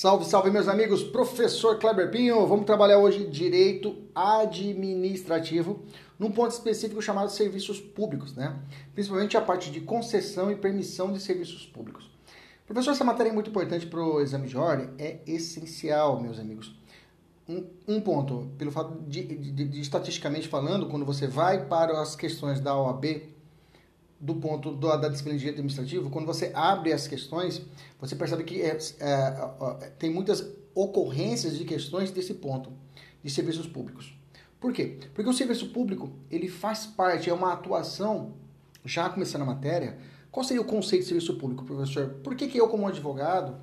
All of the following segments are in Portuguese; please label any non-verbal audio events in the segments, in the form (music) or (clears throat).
Salve, salve, meus amigos! Professor Kleber Pinho, vamos trabalhar hoje direito administrativo num ponto específico chamado serviços públicos, né? Principalmente a parte de concessão e permissão de serviços públicos. Professor, essa matéria é muito importante para o exame de ordem, é essencial, meus amigos. Um, um ponto, pelo fato de, de, de, estatisticamente falando, quando você vai para as questões da OAB, do ponto do, da disciplina de direito administrativo, quando você abre as questões, você percebe que é, é, tem muitas ocorrências de questões desse ponto, de serviços públicos. Por quê? Porque o serviço público, ele faz parte, é uma atuação, já começando a matéria, qual seria o conceito de serviço público, professor? Por que, que eu, como advogado,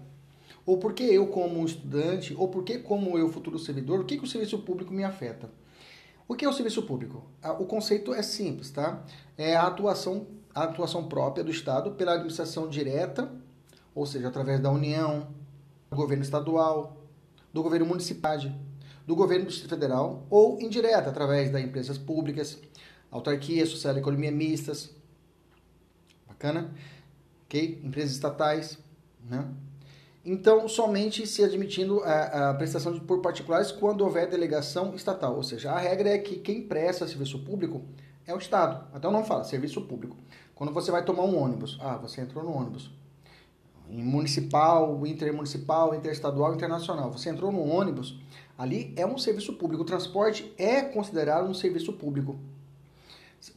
ou por que eu, como estudante, ou por que, como eu, futuro servidor, o que, que o serviço público me afeta? O que é o serviço público? O conceito é simples, tá? É a atuação, a atuação própria do Estado pela administração direta, ou seja, através da União, do governo estadual, do governo municipal, do governo do Distrito Federal ou indireta, através das empresas públicas, autarquias, social e economia mistas, bacana? Ok? Empresas estatais, né? Então, somente se admitindo a, a prestação de, por particulares quando houver delegação estatal. Ou seja, a regra é que quem presta serviço público é o Estado. Até o nome fala, serviço público. Quando você vai tomar um ônibus, ah, você entrou no ônibus. Em municipal, intermunicipal, interestadual, internacional. Você entrou no ônibus, Ali é um serviço público. O transporte é considerado um serviço público.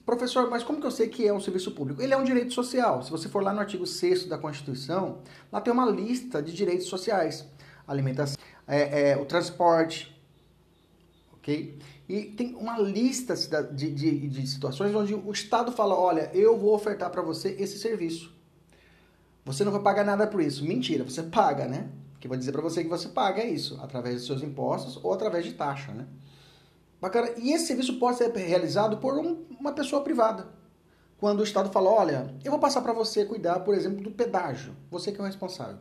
Professor, mas como que eu sei que é um serviço público? Ele é um direito social. Se você for lá no artigo 6 da Constituição, lá tem uma lista de direitos sociais. Alimentação, é, é, o transporte, E tem uma lista de, de, de situações onde o Estado fala, olha, eu vou ofertar para você esse serviço. Você não vai pagar nada por isso. Mentira, você paga, né? que vai dizer para você que você paga isso através dos seus impostos ou através de taxa, né? Bacana. E esse serviço pode ser realizado por um, uma pessoa privada. Quando o Estado fala, olha, eu vou passar para você cuidar, por exemplo, do pedágio, você que é o responsável.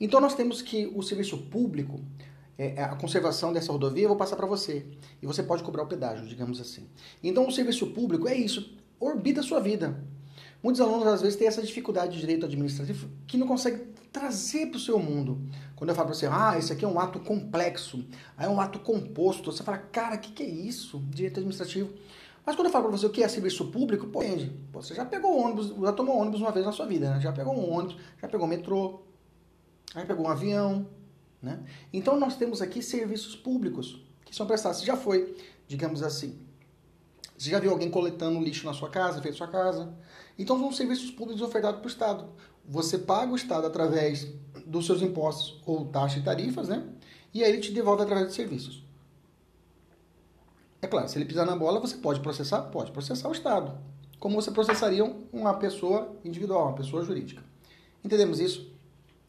Então nós temos que o serviço público, é, é a conservação dessa rodovia, eu vou passar para você. E você pode cobrar o pedágio, digamos assim. Então o serviço público é isso, orbita a sua vida. Muitos alunos às vezes têm essa dificuldade de direito administrativo que não conseguem trazer para o seu mundo. Quando eu falo para você, ah, esse aqui é um ato complexo, é um ato composto, você fala, cara, o que, que é isso? Direito administrativo. Mas quando eu falo para você o que é serviço público, pô, entende. Você já pegou ônibus, já tomou ônibus uma vez na sua vida, né? Já pegou um ônibus, já pegou metrô, já pegou um avião, né? Então nós temos aqui serviços públicos que são prestados. Você já foi, digamos assim, você já viu alguém coletando lixo na sua casa, fez sua casa? Então são serviços públicos ofertados para o Estado você paga o Estado através dos seus impostos ou taxas e tarifas, né? E aí ele te devolve através de serviços. É claro, se ele pisar na bola, você pode processar? Pode processar o Estado. Como você processaria uma pessoa individual, uma pessoa jurídica. Entendemos isso?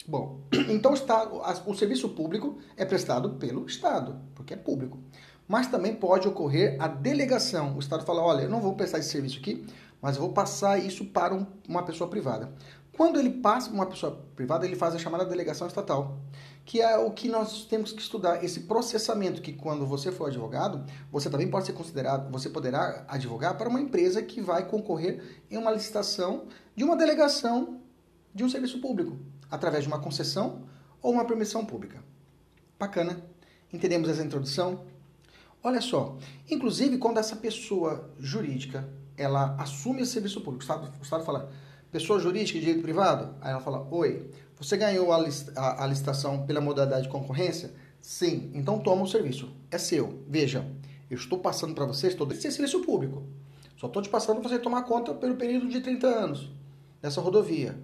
Bom, (clears throat) então o, serviço público é prestado pelo Estado, porque é público. Mas também pode ocorrer a delegação. O Estado fala, olha, eu não vou prestar esse serviço aqui, mas vou passar isso para um, uma pessoa privada. Quando ele passa para uma pessoa privada, ele faz a chamada delegação estatal, que é o que nós temos que estudar, esse processamento que quando você for advogado, você também pode ser considerado, você poderá advogar para uma empresa que vai concorrer em uma licitação de uma delegação de um serviço público, através de uma concessão ou uma permissão pública. Bacana? Entendemos essa introdução? Olha só, inclusive quando essa pessoa jurídica, ela assume esse serviço público, o Estado, o Estado fala, pessoa jurídica de direito privado? Aí ela fala, oi, você ganhou a, list a, a licitação pela modalidade de concorrência? Sim, então toma o serviço, é seu. Veja, eu estou passando para você, estou desse serviço público. Só estou te passando para você tomar conta pelo período de 30 anos dessa rodovia.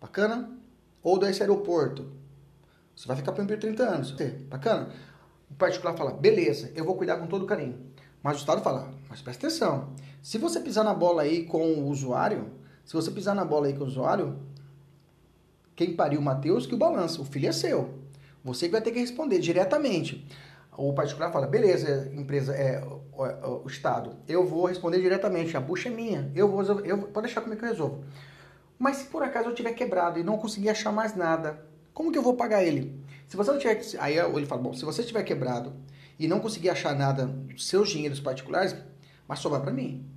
Bacana? Ou desse aeroporto. Você vai ficar por 30 anos. Bacana? O particular fala, beleza, eu vou cuidar com todo carinho. Mas o Estado fala, mas presta atenção. Se você pisar na bola aí com o usuário, se você pisar na bola aí com o usuário, quem pariu o Matheus que o balança. O filho é seu. Você que vai ter que responder diretamente. O particular fala, beleza, empresa, é, o, o, Estado, eu vou responder diretamente, a bucha é minha, eu vou, eu, pode deixar comigo que eu resolvo. Mas se por acaso eu tiver quebrado e não conseguir achar mais nada, como que eu vou pagar ele? Se você não tiver, aí ele fala, bom, se você tiver quebrado e não conseguir achar nada dos seus dinheiros particulares, vai sobrar para mim.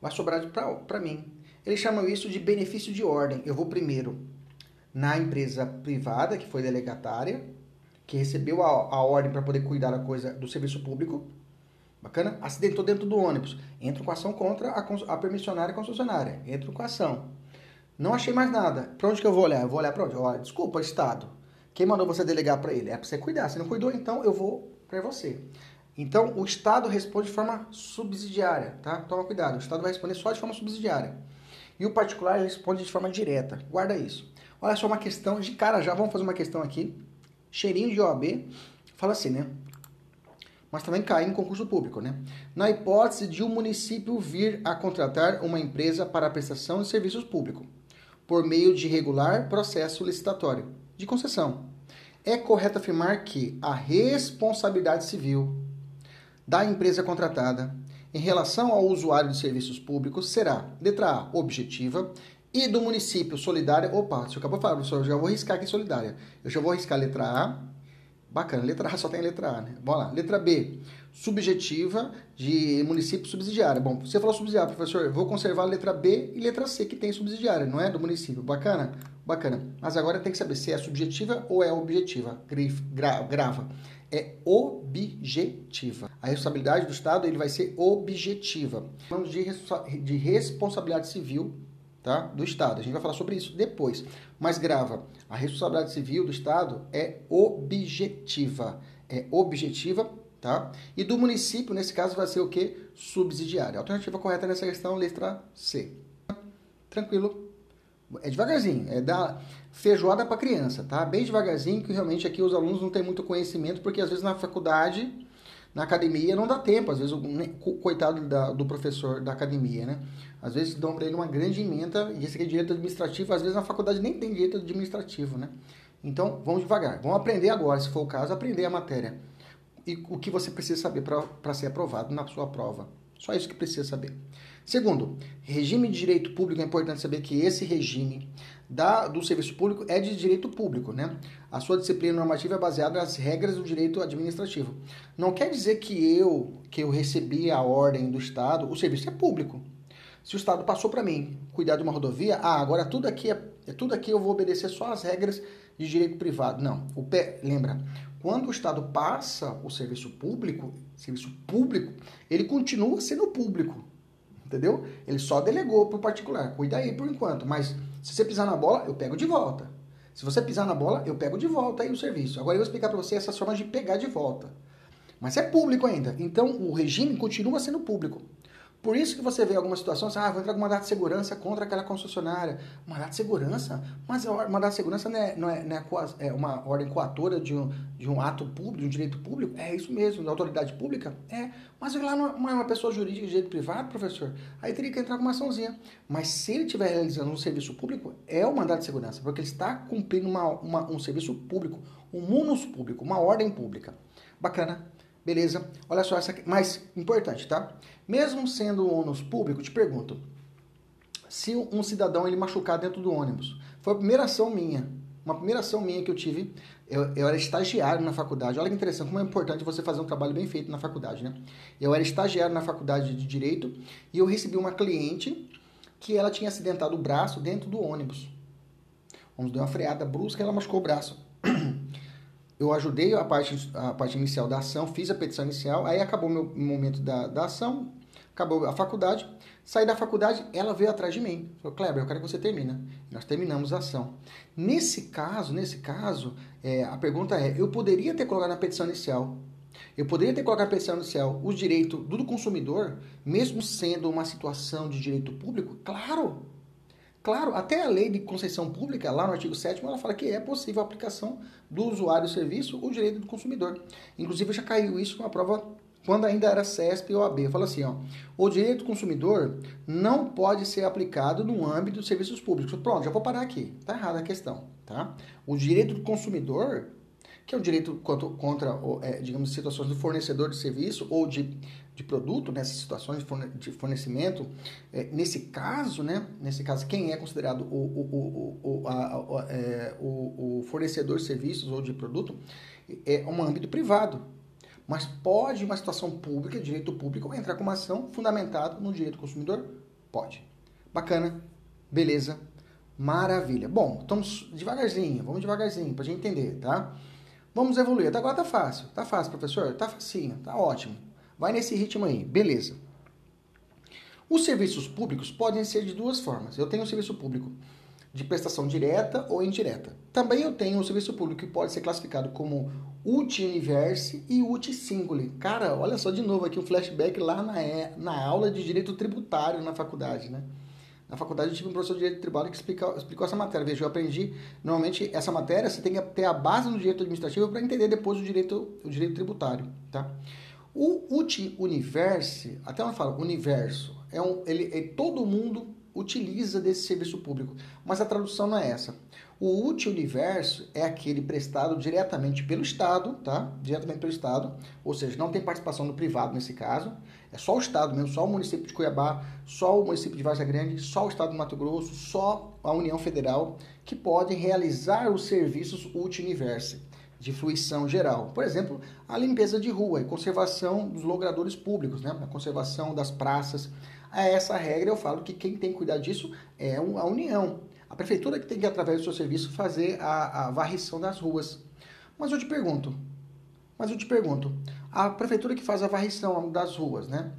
Vai sobrar para mim. Eles chamam isso de benefício de ordem. Eu vou primeiro na empresa privada, que foi delegatária, que recebeu a, a ordem para poder cuidar da coisa do serviço público. Bacana? Acidentou dentro do ônibus. Entro com ação contra a, a permissionária concessionária. Entro com ação. Não achei mais nada. Para onde que eu vou olhar? Eu vou olhar para onde? Olha, desculpa, Estado. Quem mandou você delegar para ele? É para você cuidar. Se não cuidou, então eu vou para você. Então, o Estado responde de forma subsidiária, tá? Toma cuidado. O Estado vai responder só de forma subsidiária. E o particular responde de forma direta. Guarda isso. Olha só uma questão de cara já. Vamos fazer uma questão aqui. Cheirinho de OAB. Fala assim, né? Mas também cai em concurso público, né? Na hipótese de um município vir a contratar uma empresa para a prestação de serviços públicos por meio de regular processo licitatório de concessão. É correto afirmar que a responsabilidade civil da empresa contratada em relação ao usuário de serviços públicos será, letra A, objetiva, e do município solidária. Opa, se eu acabou de falar, professor, eu já vou riscar aqui solidária. Eu já vou riscar letra A. Bacana, letra A só tem letra A, né? Vamos lá. Letra B, subjetiva de município subsidiário. Bom, você falou subsidiário, professor, vou conservar a letra B e letra C que tem subsidiária, não é? Do município. Bacana? Bacana. Mas agora tem que saber se é subjetiva ou é objetiva. Gra grava. É objetiva. A responsabilidade do Estado ele vai ser objetiva. Falamos de, de responsabilidade civil tá? do Estado. A gente vai falar sobre isso depois. Mas grava. A responsabilidade civil do Estado é objetiva. É objetiva tá? E do município, nesse caso, vai ser o que? Subsidiária. A alternativa correta nessa questão, letra C. Tranquilo. É devagarzinho, é da feijoada para criança, tá? Bem devagarzinho, que realmente aqui os alunos não têm muito conhecimento, porque às vezes na faculdade, na academia, não dá tempo. Às vezes, o coitado da, do professor da academia, né? Às vezes dão para ele uma grande emenda, e esse aqui é direito administrativo, às vezes na faculdade nem tem direito administrativo, né? Então, vamos devagar. Vamos aprender agora, se for o caso, aprender a matéria e o que você precisa saber para ser aprovado na sua prova. Só isso que precisa saber. Segundo, regime de direito público, é importante saber que esse regime da, do serviço público é de direito público, né? A sua disciplina normativa é baseada nas regras do direito administrativo. Não quer dizer que eu, que eu recebi a ordem do Estado, o serviço é público. Se o Estado passou para mim cuidar de uma rodovia, ah, agora tudo aqui é, tudo aqui eu vou obedecer só as regras de direito privado. Não, o pé, lembra, quando o Estado passa o serviço público, serviço público, ele continua sendo público. Entendeu? Ele só delegou para o particular. Cuida aí por enquanto. Mas se você pisar na bola, eu pego de volta. Se você pisar na bola, eu pego de volta aí o serviço. Agora eu vou explicar para você essas formas de pegar de volta. Mas é público ainda. Então o regime continua sendo público. Por isso que você vê algumas situações, ah, vou entrar com mandato de segurança contra aquela concessionária. Mandato de segurança? Mas a mandato de segurança não é, não é, não é, é uma ordem coatora de um, de um ato público, de um direito público? É isso mesmo, da autoridade pública? É. Mas lá não é uma pessoa jurídica de direito privado, professor? Aí teria que entrar com uma açãozinha. Mas se ele estiver realizando um serviço público, é o mandato de segurança, porque ele está cumprindo uma, uma, um serviço público, um munus público, uma ordem pública. Bacana. Beleza? Olha só essa aqui, mais importante, tá? Mesmo sendo um ônibus público, te pergunto, se um cidadão ele machucar dentro do ônibus, foi a primeira ação minha, uma primeira ação minha que eu tive, eu, eu, era estagiário na faculdade. Olha que interessante, como é importante você fazer um trabalho bem feito na faculdade, né? Eu era estagiário na faculdade de Direito e eu recebi uma cliente que ela tinha acidentado o braço dentro do ônibus. Vamos dar uma freada brusca e ela machucou o braço. (clears throat) eu ajudei a parte, a parte inicial da ação, fiz a petição inicial, aí acabou o meu momento da, da ação, acabou a faculdade, saí da faculdade, ela veio atrás de mim. Falou, Kleber, eu quero que você termine. Nós terminamos a ação. Nesse caso, nesse caso, é, a pergunta é, eu poderia ter colocado na petição inicial, eu poderia ter colocado na petição inicial os direitos do consumidor, mesmo sendo uma situação de direito público? Claro! Claro, até a lei de concessão pública, lá no artigo 7 ela fala que é possível a aplicação do usuário do serviço o direito do consumidor. Inclusive, já caiu isso na prova quando ainda era CESP ou AB. Fala assim, ó, o direito do consumidor não pode ser aplicado no âmbito dos serviços públicos. Pronto, já vou parar aqui. Tá errada a questão, tá? O direito do consumidor, que é o direito contra, contra é, digamos, situações do fornecedor de serviço ou de de produto, nessas situações de fornecimento, é, nesse caso, né, nesse caso, quem é considerado o, o, o, o, a, é, o, o fornecedor de serviços ou de produto é um âmbito privado. Mas pode uma situação pública, direito público, entrar com uma ação fundamentada no direito do consumidor? Pode. Bacana, beleza, maravilha. Bom, estamos devagarzinho, vamos devagarzinho para a gente entender, tá? Vamos evoluir. Até agora tá fácil. Tá fácil, professor? Tá facinho, tá ótimo. Vai nesse ritmo aí, beleza. Os serviços públicos podem ser de duas formas. Eu tenho o serviço público de prestação direta ou indireta. Também eu tenho o serviço público que pode ser classificado como uti universe e uti singuli. Cara, olha só de novo aqui um flashback lá na, na aula de direito tributário na faculdade, né? Na faculdade eu tive um professor de direito tributário que explicou, explicou essa matéria. Veja, eu aprendi, normalmente essa matéria você tem que ter a base no direito administrativo para entender depois o direito, o direito tributário, tá? O Uti-Universe, até ela fala universo, é um, ele, é, todo mundo utiliza desse serviço público, mas a tradução não é essa. O Uti-Universo é aquele prestado diretamente pelo Estado, tá? Diretamente pelo Estado, ou seja, não tem participação do privado nesse caso, é só o Estado mesmo, só o município de Cuiabá, só o município de Vargas Grande, só o Estado do Mato Grosso, só a União Federal que podem realizar os serviços Uti-Universe de fruição geral. Por exemplo, a limpeza de rua e conservação dos logradores públicos, né? a conservação das praças. A essa regra eu falo que quem tem que cuidar disso é a União. A prefeitura que tem que, através do seu serviço, fazer a, a varrição das ruas. Mas eu te pergunto, mas eu te pergunto, a prefeitura que faz a varrição das ruas, né?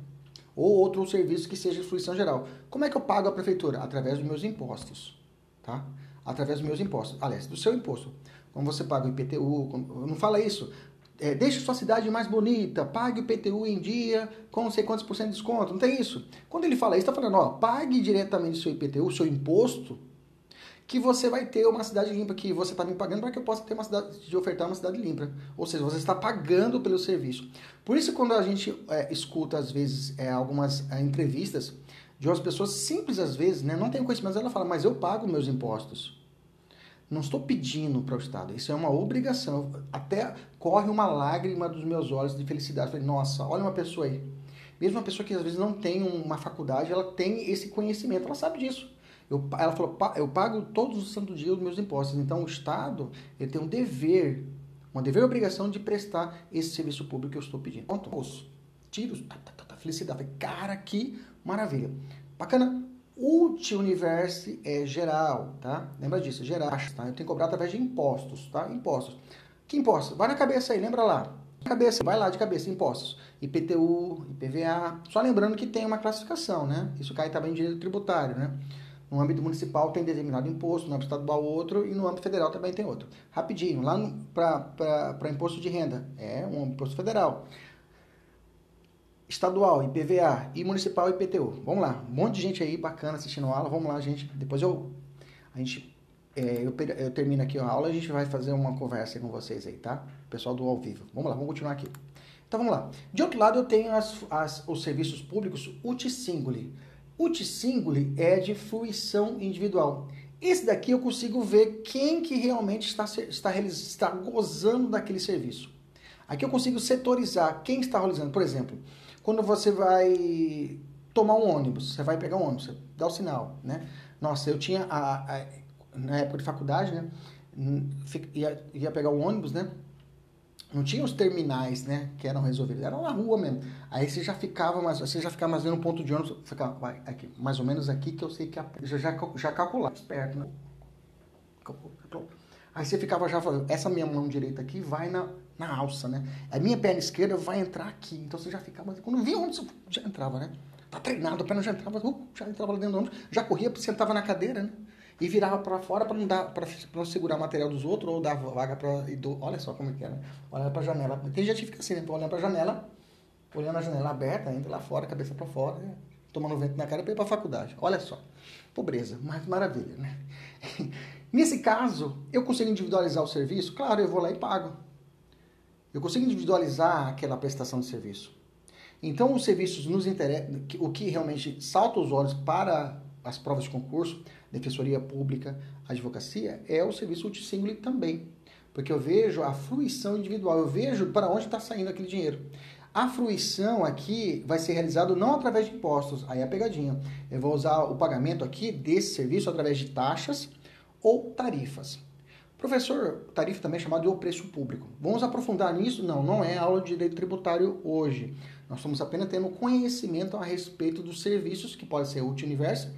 Ou outro serviço que seja de fruição geral, como é que eu pago a prefeitura? Através dos meus impostos, tá? Através dos meus impostos. Aliás, do seu imposto como você paga o IPTU, não fala isso. É, deixe sua cidade mais bonita, pague o IPTU em dia, com não sei quantos por cento de desconto. Não tem isso. Quando ele fala isso, está falando, ó, pague diretamente o seu IPTU, seu imposto, que você vai ter uma cidade limpa, que você está me pagando para que eu possa ter uma cidade, de ofertar uma cidade limpa. Ou seja, você está pagando pelo serviço. Por isso, quando a gente é, escuta, às vezes, é, algumas é, entrevistas de umas pessoas simples, às vezes, né, não tem conhecimento, ela fala, mas eu pago meus impostos. Não estou pedindo para o Estado, isso é uma obrigação. Até corre uma lágrima dos meus olhos de felicidade. Falei, nossa, olha uma pessoa aí. Mesmo uma pessoa que às vezes não tem uma faculdade, ela tem esse conhecimento, ela sabe disso. Eu, ela falou, eu pago todos os santos dias os meus impostos. Então o Estado ele tem um dever, uma dever e obrigação de prestar esse serviço público que eu estou pedindo. Pronto, moço, tiros, tá, tá, tá, felicidade. Falei, cara, que maravilha. Bacana. Multi-universe é geral, tá? Lembra disso, geral, tá? Eu tenho que cobrar através de impostos, tá? Impostos. Que impostos? Vai na cabeça aí, lembra lá. Cabeça, vai lá de cabeça, impostos. IPTU, IPVA. Só lembrando que tem uma classificação, né? Isso cai também em direito tributário, né? No âmbito municipal tem determinado imposto, no âmbito estadual outro e no âmbito federal também tem outro. Rapidinho, lá para imposto de renda, é um imposto federal estadual, IPVA e municipal IPTU. Vamos lá, um monte de gente aí bacana assistindo a aula. Vamos lá, gente. Depois eu a gente é, eu, eu, termino aqui a aula, a gente vai fazer uma conversa com vocês aí, tá? Pessoal do ao vivo. Vamos lá, vamos continuar aqui. Então vamos lá. De outro lado, eu tenho as, as, os serviços públicos uti-singuli. Uti-singuli é de fruição individual. Esse daqui eu consigo ver quem que realmente está, está, está gozando daquele serviço. Aqui eu consigo setorizar quem está realizando. Por exemplo, quando você vai tomar um ônibus, você vai pegar um ônibus, dá o sinal, né? Nossa, eu tinha, a, a, na época de faculdade, né? Ia, ia pegar o ônibus, né? Não tinha os terminais, né? Que eram resolvidos, era na rua mesmo. Aí você já ficava mais, você já ficava mais vendo um ponto de ônibus, ficava, aqui, mais ou menos aqui que eu sei que a, já, já, já esperto, né? Aí você ficava já falando, essa minha mão direita aqui vai na, na alça, né? A minha perna esquerda vai entrar aqui. Então você já ficava, quando via onde já entrava, né? Tá treinado, a perna já entrava, uh, já entrava lá dentro do ônibus, já corria, sentava na cadeira, né? E virava para fora para não dar para não segurar o material dos outros ou dar vaga para olha só como é que né? Olhar para janela. Tem gente que fica assim, né? Olhando para janela, olhando a janela aberta, entra lá fora, cabeça para fora, né? tomando vento na cara para ir para a faculdade. Olha só, pobreza, mas maravilha, né? (laughs) Nesse caso, eu consigo individualizar o serviço? Claro, eu vou lá e pago. Eu consigo individualizar aquela prestação de serviço. Então, os serviços nos interessam, o que realmente salta os olhos para as provas de concurso, defensoria pública, advocacia, é o serviço multissingle também. Porque eu vejo a fruição individual, eu vejo para onde está saindo aquele dinheiro. A fruição aqui vai ser realizado não através de impostos, aí é a pegadinha. Eu vou usar o pagamento aqui desse serviço através de taxas ou tarifas. Professor, tarifa também é chamado de o preço público. Vamos aprofundar nisso? Não, não é aula de direito tributário hoje. Nós estamos apenas tendo conhecimento a respeito dos serviços, que pode ser o universo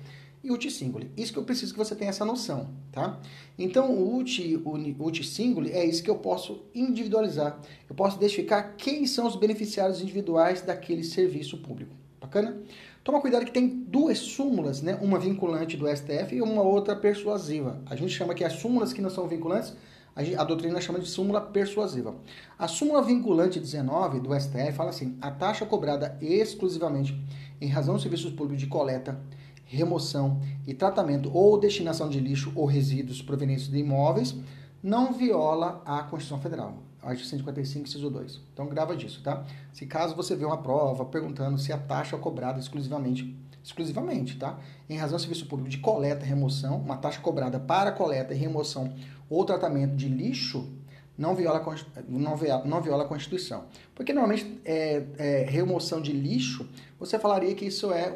e UT Single. Isso que eu preciso que você tenha essa noção, tá? Então, o UT, UT Single é isso que eu posso individualizar. Eu posso identificar quem são os beneficiários individuais daquele serviço público. Bacana? Toma cuidado que tem duas súmulas, né? Uma vinculante do STF e uma outra persuasiva. A gente chama que as súmulas que não são vinculantes, a, doutrina chama de súmula persuasiva. A súmula vinculante 19 do STF fala assim: a taxa cobrada exclusivamente em razão dos serviços públicos de coleta, remoção e tratamento ou destinação de lixo ou resíduos provenientes de imóveis não viola a Constituição Federal artigo 155, inciso 2. Então grava disso, tá? Se caso você vê uma prova perguntando se a taxa é cobrada exclusivamente, exclusivamente, tá? Em razão do serviço público de coleta e remoção, uma taxa cobrada para coleta e remoção ou tratamento de lixo não viola, não viola, não viola a Constituição. Porque normalmente é, é, remoção de lixo, você falaria que isso é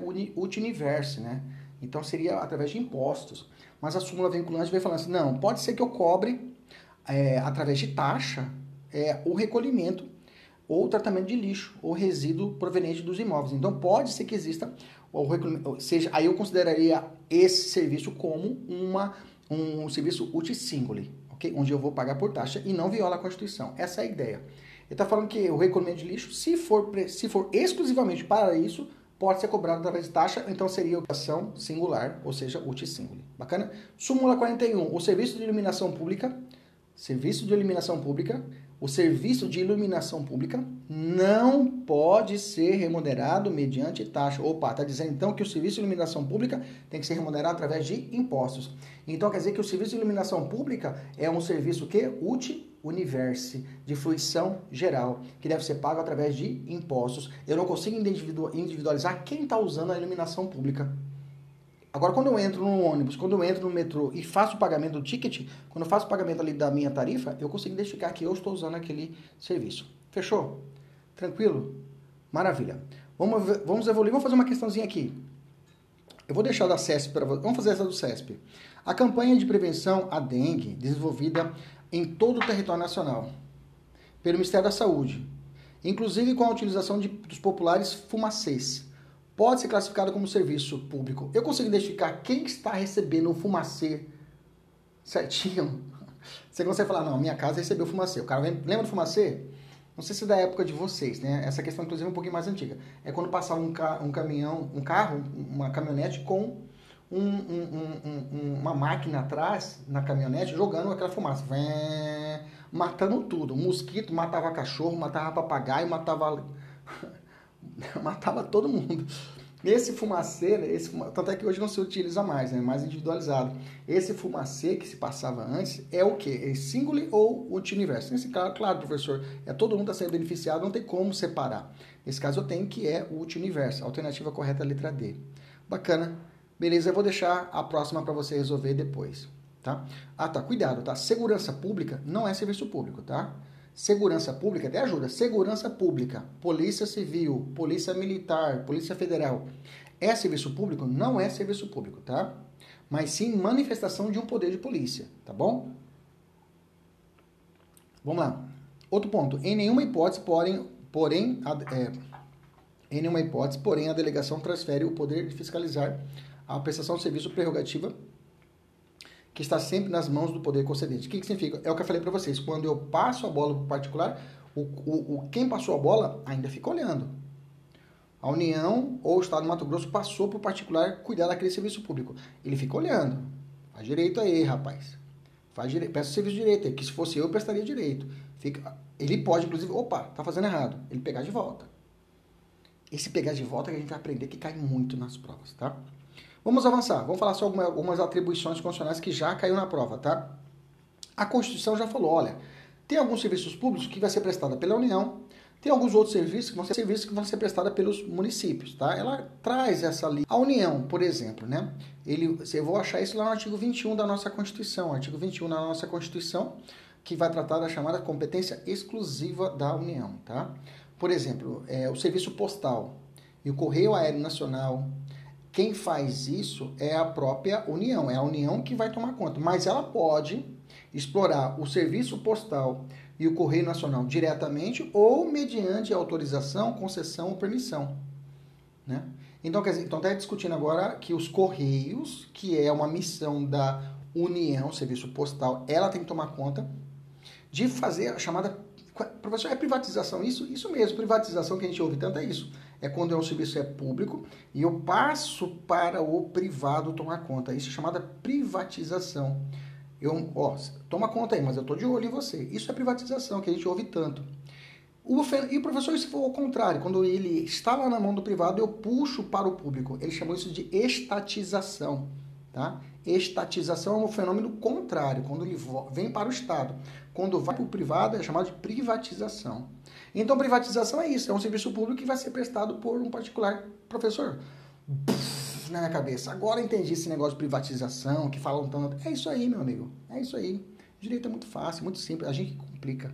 universo, né? Então seria através de impostos. Mas a súmula vinculante vem falando assim, não, pode ser que eu cobre é, através de taxa é, o recolhimento ou tratamento de lixo ou resíduo proveniente dos imóveis. Então pode ser que exista o recolhimento, seja, aí eu consideraria esse serviço como uma, um serviço uti singuli, ok? Onde eu vou pagar por taxa e não viola a Constituição. Essa é a ideia. Ele está falando que o recolhimento de lixo, se for, se for exclusivamente para isso, pode ser cobrado através de taxa, então seria ação singular, ou seja, uti singuli. Bacana? Súmula 41. O serviço de iluminação pública, serviço de iluminação pública o serviço de iluminação pública não pode ser remunerado mediante taxa. Opa, está dizendo então que o serviço de iluminação pública tem que ser remunerado através de impostos. Então quer dizer que o serviço de iluminação pública é um serviço que uti universe, de fruição geral, que deve ser pago através de impostos. Eu não consigo individualizar quem está usando a iluminação pública. Agora, quando eu entro no ônibus, quando eu entro no metrô e faço o pagamento do ticket, quando eu faço o pagamento ali da minha tarifa, eu consigo identificar que eu estou usando aquele serviço. Fechou? Tranquilo? Maravilha. Vamos, vamos evoluir, vamos fazer uma questãozinha aqui. Eu vou deixar da CESP para vocês. Vamos fazer essa do CESP. A campanha de prevenção à dengue, desenvolvida em todo o território nacional, pelo Ministério da Saúde, inclusive com a utilização de, dos populares fumacês pode ser classificado como serviço público. Eu consigo identificar quem está recebendo o fumacê certinho. (laughs) Você consegue falar, não, minha casa recebeu fumacê. O cara lembra do fumacê? Não sei se é da época de vocês, né? Essa questão, inclusive, é um pouquinho mais antiga. É quando passava um, ca um caminhão, um carro, uma caminhonete com um, um, uma máquina atrás na caminhonete jogando aquela fumaça. Vém, matando tudo. Mosquito matava cachorro, matava papagaio, matava matava todo mundo. Esse fumacê, esse fuma... tanto é que hoje não se utiliza mais, né? mais individualizado. Esse fumacê que se passava antes é o quê? É single ou multiverso? Nesse caso, claro, professor, é todo mundo está sendo beneficiado, não tem como separar. Nesse caso eu tenho que é o multiverso. Alternativa correta é a letra D. Bacana. Beleza, eu vou deixar a próxima para você resolver depois, tá? Ah, tá, cuidado, tá? Segurança pública não é serviço público, tá? Segurança pública, até ajuda. Segurança pública, Polícia Civil, Polícia Militar, Polícia Federal. É serviço público? Não é serviço público, tá? Mas sim manifestação de um poder de polícia, tá bom? Vamos lá. Outro ponto. Em nenhuma hipótese, porém, porém é, em nenhuma hipótese, porém, a delegação transfere o poder de fiscalizar a prestação de serviço prerrogativa que está sempre nas mãos do poder concedente. O que, que significa? É o que eu falei para vocês. Quando eu passo a bola para o particular, o, quem passou a bola ainda fica olhando. A União ou o Estado do Mato Grosso passou para o particular cuidar daquele serviço público. Ele fica olhando. Faz direito aí, rapaz. Faz peça o serviço direito. Que se fosse eu, eu prestaria direito. Fica, ele pode, inclusive, opa, tá fazendo errado. Ele pegar de volta. esse pegar de volta que a gente vai aprender que cai muito nas provas, tá? Vamos avançar. Vamos falar só algumas, atribuições constitucionais que já caiu na prova, tá? A Constituição já falou, olha, tem alguns serviços públicos que vai ser prestada pela União, tem alguns outros serviços que vão ser serviços que vão ser prestados pelos municípios, tá? Ela traz essa lei. A União, por exemplo, né? Ele, eu vou achar isso lá no artigo 21 da nossa Constituição. Artigo 21 da nossa Constituição, que vai tratar da chamada competência exclusiva da União, tá? Por exemplo, é, o serviço postal e o Correio Aéreo Nacional, quem faz isso é a própria União, é a União que vai tomar conta, mas ela pode explorar o serviço postal e o Correio Nacional diretamente ou mediante autorização, concessão ou permissão. Né? Então, quer dizer, então está discutindo agora que os Correios, que é uma missão da União, Serviço Postal, ela tem que tomar conta de fazer a chamada. Professor, é privatização? Isso, isso mesmo, privatização que a gente ouve tanto é isso. É quando é um serviço é público e eu passo para o privado tomar conta. Isso é chamada privatização. Eu, ó, toma conta aí, mas eu tô de olho em você. Isso é privatização, que a gente ouve tanto. O, e professor, se for ao contrário, quando ele está lá na mão do privado, eu puxo para o público. Ele chamou isso de estatização. Tá? Estatização é um fenômeno contrário, quando ele vem para o Estado. Quando vai para o privado, é chamado de privatização. Então, privatização é isso, é um serviço público que vai ser prestado por um particular professor na minha cabeça. Agora entendi esse negócio de privatização, que falam tanto. É isso aí, meu amigo. É isso aí. direito é muito fácil, muito simples. A gente complica.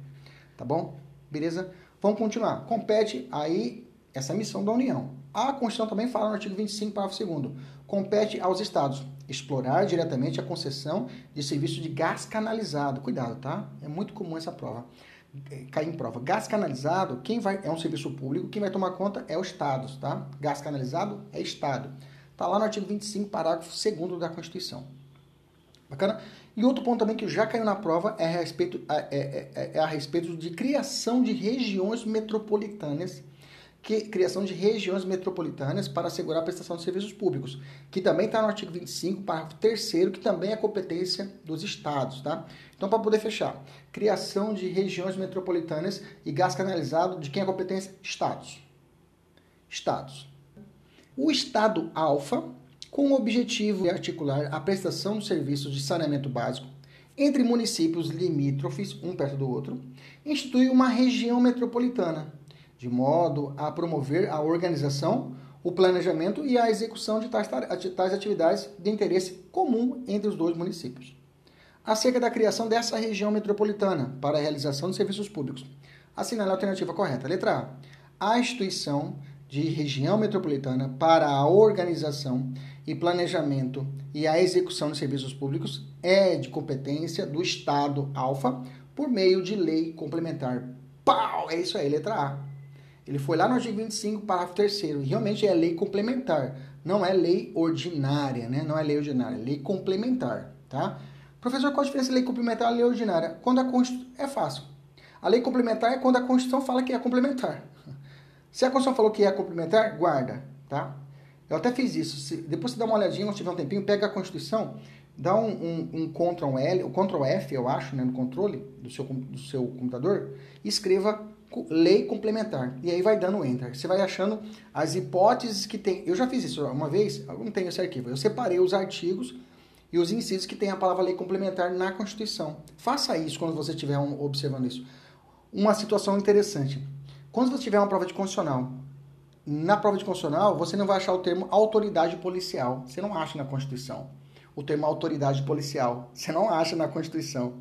Tá bom? Beleza? Vamos continuar. Compete aí essa missão da União. A Constituição também fala no artigo 25, parágrafo 2 compete aos estados explorar diretamente a concessão de serviço de gás canalizado. Cuidado, tá? É muito comum essa prova. É, cair em prova. Gás canalizado, quem vai é um serviço público, quem vai tomar conta é o estado, tá? Gás canalizado é estado. Está lá no artigo 25, parágrafo 2 da Constituição. Bacana? E outro ponto também que já caiu na prova é a respeito, é, é, é, é a respeito de criação de regiões metropolitanas, que, criação de regiões metropolitanas para assegurar a prestação de serviços públicos, que também está no artigo 25, parágrafo 3 que também é competência dos estados, tá? Então, para poder fechar, criação de regiões metropolitanas e gás canalizado, de quem é competência? Estados. Estados o Estado alfa, com o objetivo de articular a prestação de serviços de saneamento básico entre municípios limítrofes, um perto do outro, institui uma região metropolitana, de modo a promover a organização, o planejamento e a execução de tais, atividades de interesse comum entre os dois municípios. Acerca da criação dessa região metropolitana para a realização de serviços públicos, assinale a alternativa correta. Letra A. A instituição de região metropolitana para a organização e planejamento e a execução de serviços públicos é de competência do Estado alfa por meio de lei complementar. Pau! É isso aí, letra A. Ele foi lá no artigo 25, parágrafo 3 e realmente é lei complementar, não é lei ordinária, né? Não é lei ordinária, é lei complementar, tá? Professor, qual a diferença de lei complementar e lei ordinária? Quando a Constituição... É fácil. A lei complementar é quando a Constituição fala que é complementar. (laughs) Se a Constituição falou que é complementar, guarda, tá? Eu até fiz isso. Se, depois você dá uma olhadinha, quando tiver um tempinho, pega a Constituição, dá um, um, um Ctrl L, o Ctrl F, eu acho, né, no controle do seu, do seu computador, e escreva lei complementar. E aí vai dando enter. Você vai achando as hipóteses que tem. Eu já fiz isso uma vez, eu não tenho esse arquivo. Eu separei os artigos e os incisos que tem a palavra lei complementar na Constituição. Faça isso quando você estiver observando isso. Uma situação interessante. Quando você tiver uma prova de constitucional, na prova de constitucional, você não vai achar o termo autoridade policial. Você não acha na Constituição. O termo autoridade policial. Você não acha na Constituição.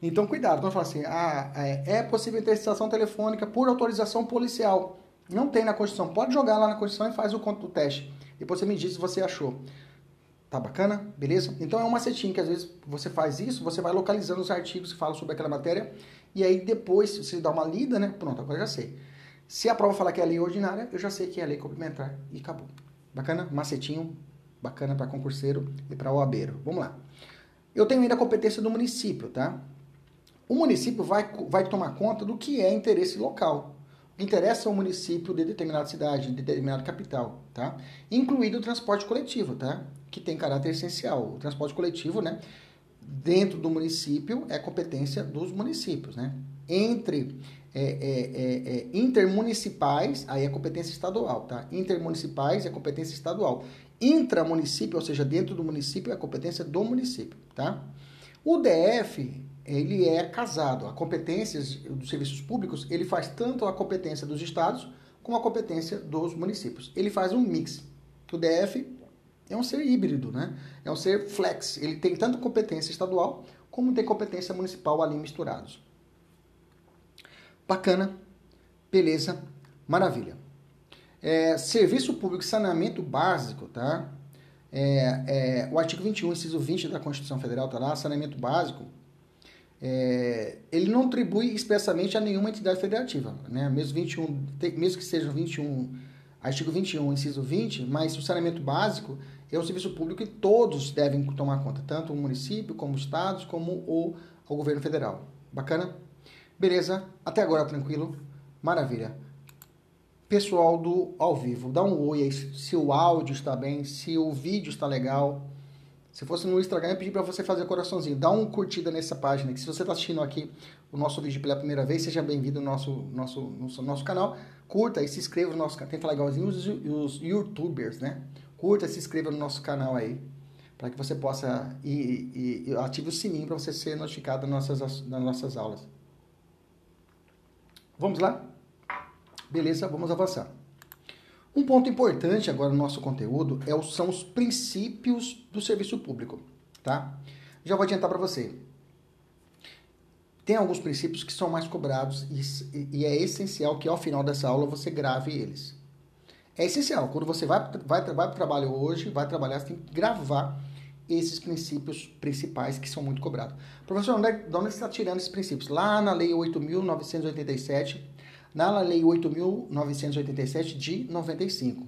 Então, cuidado. Quando fala assim, ah, é, é possível interceptação telefônica por autorização policial. Não tem na Constituição. Pode jogar lá na Constituição e faz o do teste. Depois você me diz se você achou. Tá bacana? Beleza? Então é um macetinho que às vezes você faz isso, você vai localizando os artigos que falam sobre aquela matéria e aí depois você dá uma lida, né? Pronto, agora já sei. Se a prova falar que é lei ordinária, eu já sei que é lei complementar e acabou. Bacana? Macetinho, bacana para concurseiro e para OABeiro. Vamos lá. Eu tenho ainda a competência do município, tá? O município vai, vai tomar conta do que é interesse local. Interessa ao município de determinada cidade, de determinada capital, tá? Incluído o transporte coletivo, tá? Que tem caráter essencial. O transporte coletivo, né? dentro do município é competência dos municípios, né? Entre é, é, é, intermunicipais, aí é competência estadual, tá? Intermunicipais é competência estadual. Intramunicípio, ou seja, dentro do município, é competência do município, tá? O DF, ele é casado. A competência dos serviços públicos, ele faz tanto a competência dos estados como a competência dos municípios. Ele faz um mix. O DF é um ser híbrido, né? É um ser flex. Ele tem tanto competência estadual como tem competência municipal ali misturados. Bacana, beleza, maravilha. É, serviço público saneamento básico, tá? É, é, o artigo 21, inciso 20 da Constituição Federal, tá lá, saneamento básico, é, ele não atribui expressamente a nenhuma entidade federativa, né? Mesmo, 21, mesmo que seja 21, artigo 21, inciso 20, mas o saneamento básico é um serviço público que todos devem tomar conta, tanto o município, como os estados, como o, o governo federal. Bacana? Beleza? Até agora tranquilo? Maravilha. Pessoal do ao vivo, dá um oi aí se o áudio está bem, se o vídeo está legal. Se fosse no Instagram, eu pedi para você fazer coraçãozinho. Dá uma curtida nessa página. Que se você está assistindo aqui o nosso vídeo pela primeira vez, seja bem-vindo no nosso, nosso, nosso, nosso canal. Curta e se inscreva no nosso canal. Falar igualzinho os, os youtubers, né? Curta e se inscreva no nosso canal aí. Para que você possa. E, e, ative o sininho para você ser notificado nossas, das nossas aulas. Vamos lá? Beleza, vamos avançar. Um ponto importante agora no nosso conteúdo é, são os princípios do serviço público, tá? Já vou adiantar para você. Tem alguns princípios que são mais cobrados e, e, é essencial que ao final dessa aula você grave eles. É essencial. Quando você vai, vai, vai para o trabalho hoje, vai trabalhar, você tem que gravar esses princípios principais que são muito cobrados. Professor, onde, é, de onde você está tirando esses princípios? Lá na Lei 8.987 na Lei 8.987 de 95.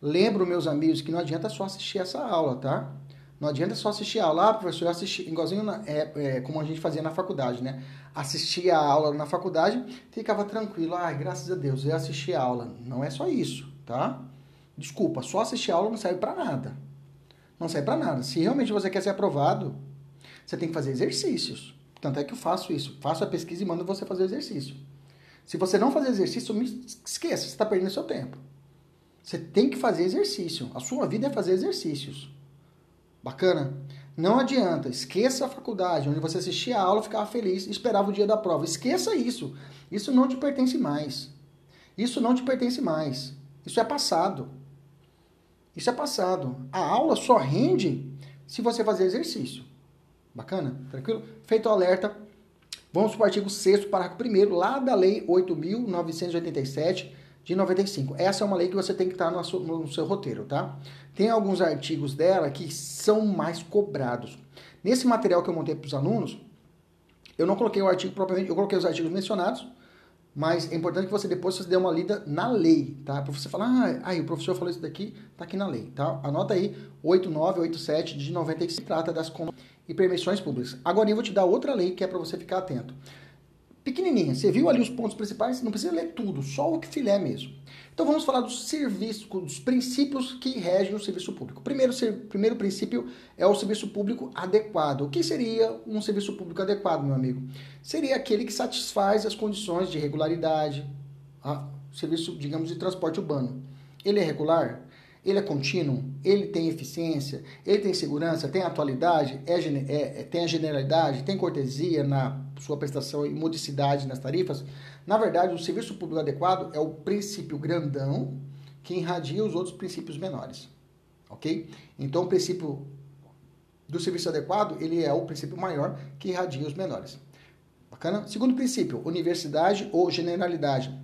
Lembro, meus amigos, que não adianta só assistir essa aula, tá? Não adianta só assistir a aula, ah, professor, eu assisti, igualzinho na, é, é, como a gente fazia na faculdade, né? Assistia a aula na faculdade, ficava tranquilo, ai, graças a Deus, eu assisti a aula. Não é só isso, tá? Desculpa, só assistir a aula não serve para nada. Não serve para nada. Se realmente você quer ser aprovado, você tem que fazer exercícios. Tanto é que eu faço isso. Faço a pesquisa e mando você fazer exercício. Se você não fazer exercício, esqueça, você está perdendo seu tempo. Você tem que fazer exercício. A sua vida é fazer exercícios. Bacana? Não adianta. Esqueça a faculdade, onde você assistia a aula, ficava feliz esperava o dia da prova. Esqueça isso. Isso não te pertence mais. Isso não te pertence mais. Isso é passado. Isso é passado. A aula só rende se você fazer exercício. Bacana? Tranquilo? Feito o alerta, Vamos para o artigo 6 parágrafo 1 lá da Lei 8.987 de 95. Essa é uma lei que você tem que estar no seu, no seu roteiro, tá? Tem alguns artigos dela que são mais cobrados. Nesse material que eu montei para os alunos, eu não coloquei o artigo propriamente, eu coloquei os artigos mencionados, mas é importante que você depois você dê uma lida na lei, tá? Para você falar, ah, aí o professor falou isso daqui, tá aqui na lei, tá? Anota aí, 8987 de 95, trata das e permissões públicas. Agora eu vou te dar outra lei que é para você ficar atento. Pequenininha, você viu ali os pontos principais? Não precisa ler tudo, só o que filé mesmo. Então vamos falar dos serviços, dos princípios que regem o serviço público. Primeiro, primeiro princípio é o serviço público adequado. O que seria um serviço público adequado, meu amigo? Seria aquele que satisfaz as condições de regularidade, a, serviço, digamos, de transporte urbano. Ele é regular? Ele é contínuo, ele tem eficiência, ele tem segurança, tem atualidade, é, é, é, tem a generalidade, tem cortesia na sua prestação e modicidade nas tarifas. Na verdade, o serviço público adequado é o princípio grandão que irradia os outros princípios menores. Ok? Então, o princípio do serviço adequado, ele é o princípio maior que irradia os menores. Bacana? Segundo princípio, universidade ou generalidade.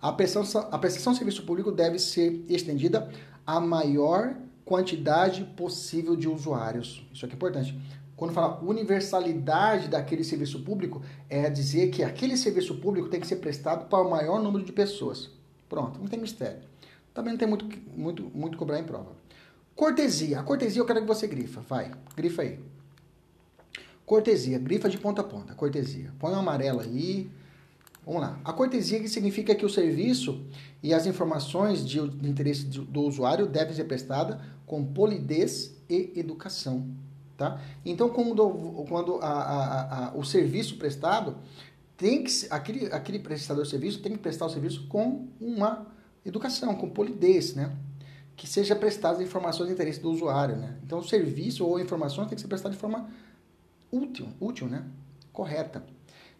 A prestação, a prestação de serviço público deve ser estendida a maior quantidade possível de usuários. Isso aqui é importante. Quando fala universalidade daquele serviço público, é dizer que aquele serviço público tem que ser prestado para o maior número de pessoas. Pronto, não tem mistério. Também não tem muito, muito, muito cobrar em prova. Cortesia. A cortesia eu quero que você grifa. Vai, grifa aí. Cortesia, grifa de ponta a ponta. Cortesia. Põe uma amarela aí. Vamos lá. A cortesia que significa que o serviço e as informações de, de interesse do usuário devem ser prestadas com polidez e educação. Tá? Então, quando, quando a, a, a, o serviço prestado tem que aquele, aquele prestador de serviço tem que prestar o serviço com uma educação, com polidez, né? Que seja prestadas informações de interesse do usuário, né? Então, o serviço ou informações tem que ser prestado de forma útil, útil, né? Correta.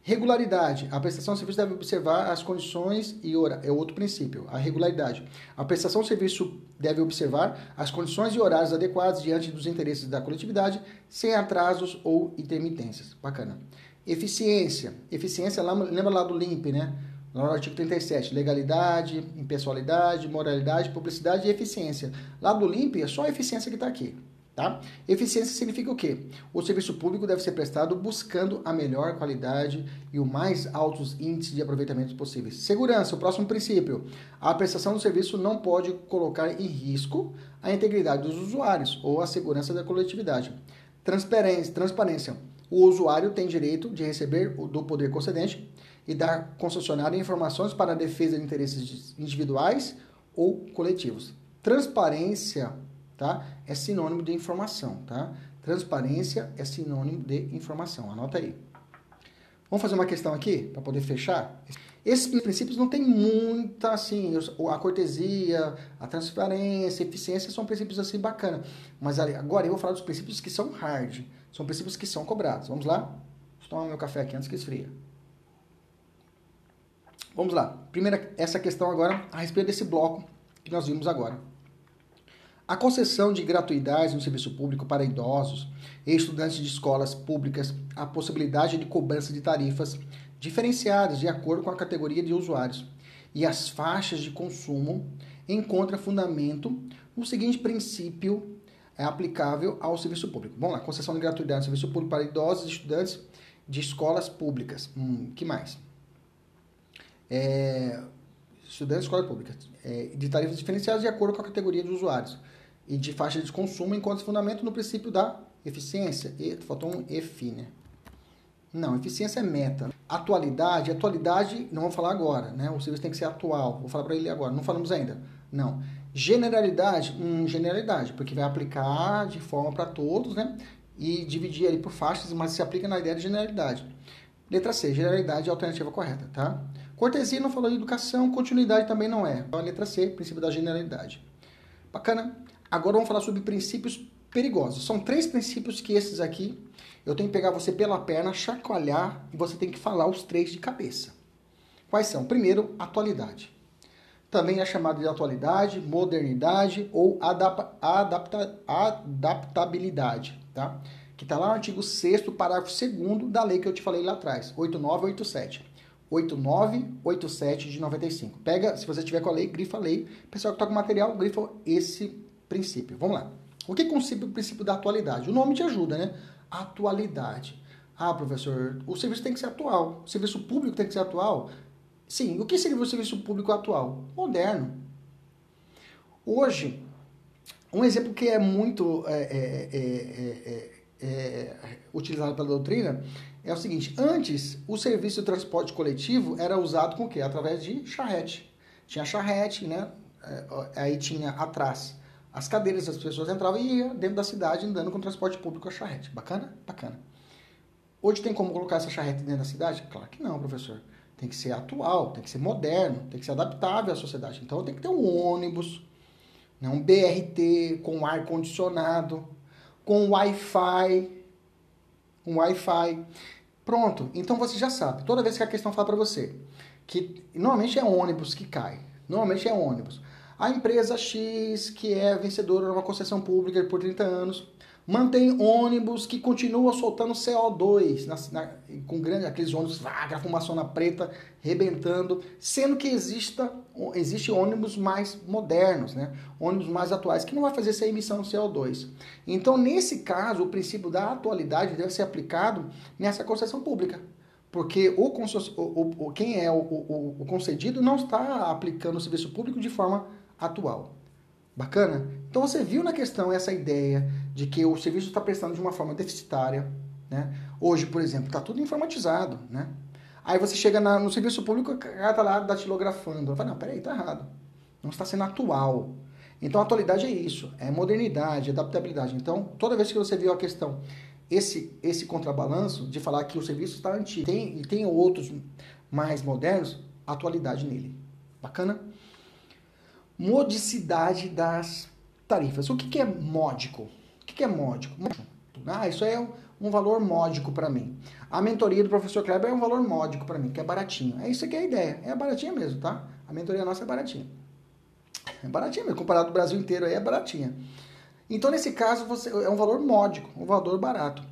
Regularidade. A prestação de serviço deve observar as condições e horários. É outro princípio. A regularidade. A prestação de serviço deve observar as condições e horários adequados diante dos interesses da coletividade, sem atrasos ou intermitências. Bacana. Eficiência. Eficiência, lembra lá do LIMP, né? Lá no artigo 37. Legalidade, impessoalidade, moralidade, publicidade e eficiência. Lá do LIMP é só a eficiência que está aqui. Tá? Eficiência significa o quê? O serviço público deve ser prestado buscando a melhor qualidade e o mais altos índices de aproveitamento possíveis. Segurança, o próximo princípio. A prestação do serviço não pode colocar em risco a integridade dos usuários ou a segurança da coletividade. Transparência, transparência. O usuário tem direito de receber do poder concedente e dar concessionário informações para a defesa de interesses individuais ou coletivos. Transparência tá? É sinônimo de informação, tá? Transparência é sinônimo de informação. Anota aí. Vamos fazer uma questão aqui para poder fechar? Esses princípios não tem muita assim, a cortesia, a transparência, a eficiência são princípios assim bacana. Mas agora eu vou falar dos princípios que são hard, são princípios que são cobrados. Vamos lá? Deixa eu tomar meu café aqui antes que esfria. Vamos lá. Primeira essa questão agora a respeito desse bloco que nós vimos agora. A concessão de gratuidades no serviço público para idosos e estudantes de escolas públicas, a possibilidade de cobrança de tarifas diferenciadas de acordo com a categoria de usuários e as faixas de consumo encontra fundamento no seguinte princípio é aplicável ao serviço público. Vamos lá, concessão de gratuidade no serviço público para idosos e estudantes de escolas públicas. Hum, que mais? É, estudantes de escolas públicas. É, de tarifas diferenciadas de acordo com a categoria de usuários e de faixa de consumo enquanto fundamento no princípio da eficiência. E, faltou um EFI, né? Não, eficiência é meta. Atualidade, atualidade, não vamos falar agora, né? O serviço tem que ser atual. Vou falar para ele agora, não falamos ainda. Não. Generalidade, hum, generalidade, porque vai aplicar de forma para todos, né? E dividir ali por faixas, mas se aplica na ideia de generalidade. Letra C, generalidade é a alternativa correta, tá? Cortesia não falou de educação, continuidade também não é. Então, a letra C, princípio da generalidade. Bacana? Agora vamos falar sobre princípios perigosos. São três princípios que esses aqui eu tenho que pegar você pela perna, chacoalhar e você tem que falar os três de cabeça. Quais são? Primeiro, atualidade. Também é chamado de atualidade, modernidade ou adap adapta adaptabilidade, tá? Que está lá no artigo 6 parágrafo 2 da lei que eu te falei lá atrás, 8987. 8987 de 95. Pega, se você tiver com a lei, grifa a lei. Pessoal que está com material, grifa esse princípio. Vamos lá. O que consiste o princípio da atualidade? O nome te ajuda, né? Atualidade. Ah, professor, o serviço tem que ser atual. O serviço público tem que ser atual? Sim. O que seria o serviço público atual? Moderno. Hoje, um exemplo que é muito é, é, é, utilizado pela doutrina é o seguinte: antes, o serviço de transporte coletivo era usado com o quê? Através de charrete. Tinha charrete, né? Aí tinha atrás as cadeiras, as pessoas entravam e iam dentro da cidade andando com transporte público a charrete. Bacana? Bacana. Hoje tem como colocar essa charrete dentro da cidade? Claro que não, professor. Tem que ser atual, tem que ser moderno, tem que ser adaptável à sociedade. Então tem que ter um ônibus, né, um BRT com ar condicionado, com Wi-Fi, um Wi-Fi. Pronto. Então você já sabe. Toda vez que a questão fala para você que normalmente é ônibus que cai, normalmente é ônibus. A empresa X, que é vencedora numa concessão pública por 30 anos, mantém ônibus que continuam soltando CO2, na, na, com grande, aqueles ônibus, aquela fumaçona preta rebentando, sendo que exista, existe ônibus mais modernos, né? ônibus mais atuais, que não vai fazer essa emissão de CO2. Então, nesse caso, o princípio da atualidade deve ser aplicado nessa concessão pública. Porque o, o, o quem é o, o concedido não está aplicando o serviço público de forma atual. Bacana? Então você viu na questão essa ideia de que o serviço está prestando de uma forma deficitária. Né? Hoje, por exemplo, está tudo informatizado. Né? Aí você chega na, no serviço público o cara está lá datilografando. Fala, não, peraí, está errado. Não está sendo atual. Então a atualidade é isso, é modernidade, adaptabilidade. Então, toda vez que você viu a questão esse, esse contrabalanço de falar que o serviço está antigo tem, e tem outros mais modernos, atualidade nele. Bacana? Modicidade das tarifas. O que, que é módico? O que, que é módico? Ah, isso é um, valor módico para mim. A mentoria do professor Kleber é um valor módico para mim, que é baratinho. É isso que é a ideia. É baratinha mesmo, tá? A mentoria nossa é baratinha. É baratinha mesmo. Comparado com o Brasil inteiro aí, é baratinha. Então, nesse caso, você, é um valor módico, um valor barato.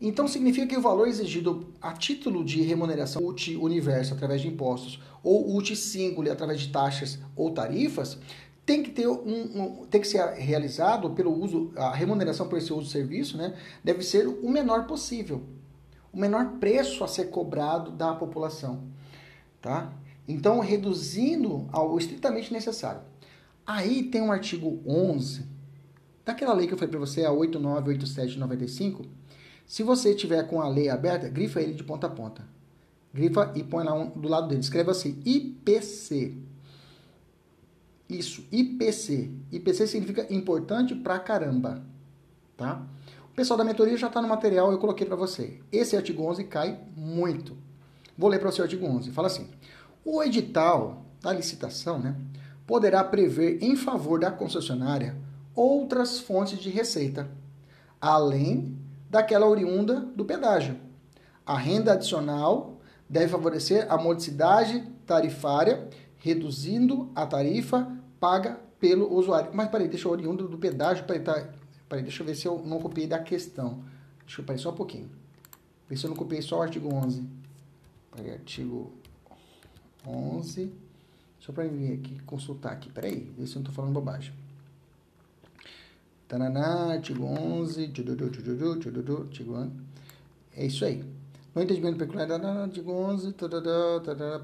Então, significa que o valor exigido a título de remuneração UTI universo através de impostos ou UTI singular através de taxas ou tarifas tem que ter um, um, tem que ser realizado pelo uso a remuneração por esse uso do serviço, né? Deve ser o menor possível, o menor preço a ser cobrado da população, tá? Então, reduzindo ao estritamente necessário. Aí tem um artigo 11 daquela lei que eu falei para você, a 898795. Se você tiver com a lei aberta, grifa ele de ponta a ponta. Grifa e põe lá um, do lado dele. Escreva assim: IPC. Isso, IPC. IPC significa importante pra caramba, tá? O pessoal da mentoria já está no material, eu coloquei para você. Esse artigo 11 cai muito. Vou ler para você o artigo 11. Fala assim: o edital da licitação, né, poderá prever em favor da concessionária outras fontes de receita, além daquela oriunda do pedágio. A renda adicional deve favorecer a modicidade tarifária, reduzindo a tarifa paga pelo usuário. Mas peraí, deixa eu oriundo do pedágio, peraí, tá, peraí, deixa eu ver se eu não copiei da questão. Deixa eu, peraí, só um pouquinho. Ver se eu não copiei só o artigo 11. Peraí, artigo 11. Só para vir aqui consultar aqui. Peraí, ver se eu não estou falando bobagem. Tananá, artigo 11. Tchududu, tchududu, tchududu, artigo 11. É isso aí. No entendimento peculiar, artigo 11,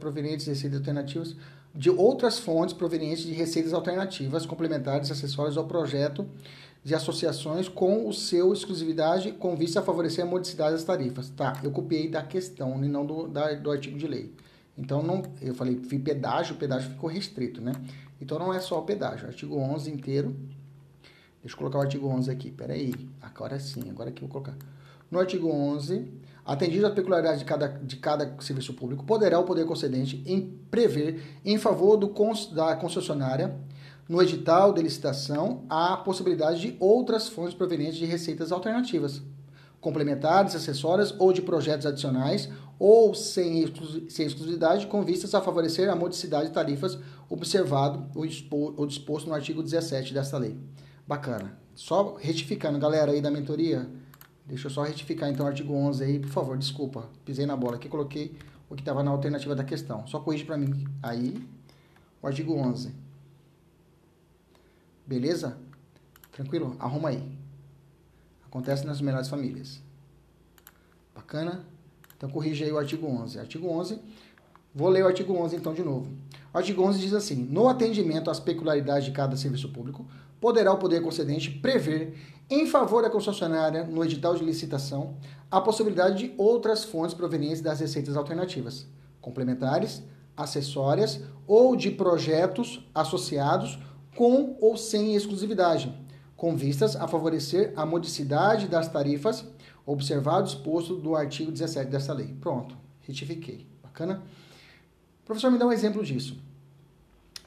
provenientes de receitas alternativas de outras fontes provenientes de receitas alternativas, complementares, acessórias ao projeto de associações com o seu exclusividade com vista a favorecer a modicidade das tarifas. Tá, eu copiei da questão e não do, da, do artigo de lei. Então, não, eu falei, pedágio, o pedágio ficou restrito, né? Então, não é só o pedágio. Artigo 11 inteiro. Deixa eu colocar o artigo 11 aqui. Peraí. Agora sim, agora que eu vou colocar. No artigo 11, Atendido a peculiaridade de cada, de cada serviço público, poderá o poder concedente em prever, em favor do, da concessionária, no edital de licitação, a possibilidade de outras fontes provenientes de receitas alternativas, complementares, acessórias ou de projetos adicionais, ou sem, sem exclusividade, com vistas a favorecer a modicidade de tarifas, observado o, expo, o disposto no artigo 17 desta lei. Bacana. Só retificando, galera aí da mentoria, Deixa eu só retificar então o artigo 11 aí, por favor, desculpa, pisei na bola aqui, coloquei o que estava na alternativa da questão. Só corrige para mim aí o artigo 11. Beleza? Tranquilo? Arruma aí. Acontece nas melhores famílias. Bacana? Então corrige aí o artigo 11. Artigo 11, vou ler o artigo 11 então de novo. O artigo 11 diz assim: No atendimento às peculiaridades de cada serviço público, poderá o poder concedente prever em favor da concessionária, no edital de licitação, a possibilidade de outras fontes provenientes das receitas alternativas, complementares, acessórias ou de projetos associados com ou sem exclusividade, com vistas a favorecer a modicidade das tarifas, observado o disposto do artigo 17 dessa lei. Pronto, retifiquei. Bacana? Professor, me dá um exemplo disso.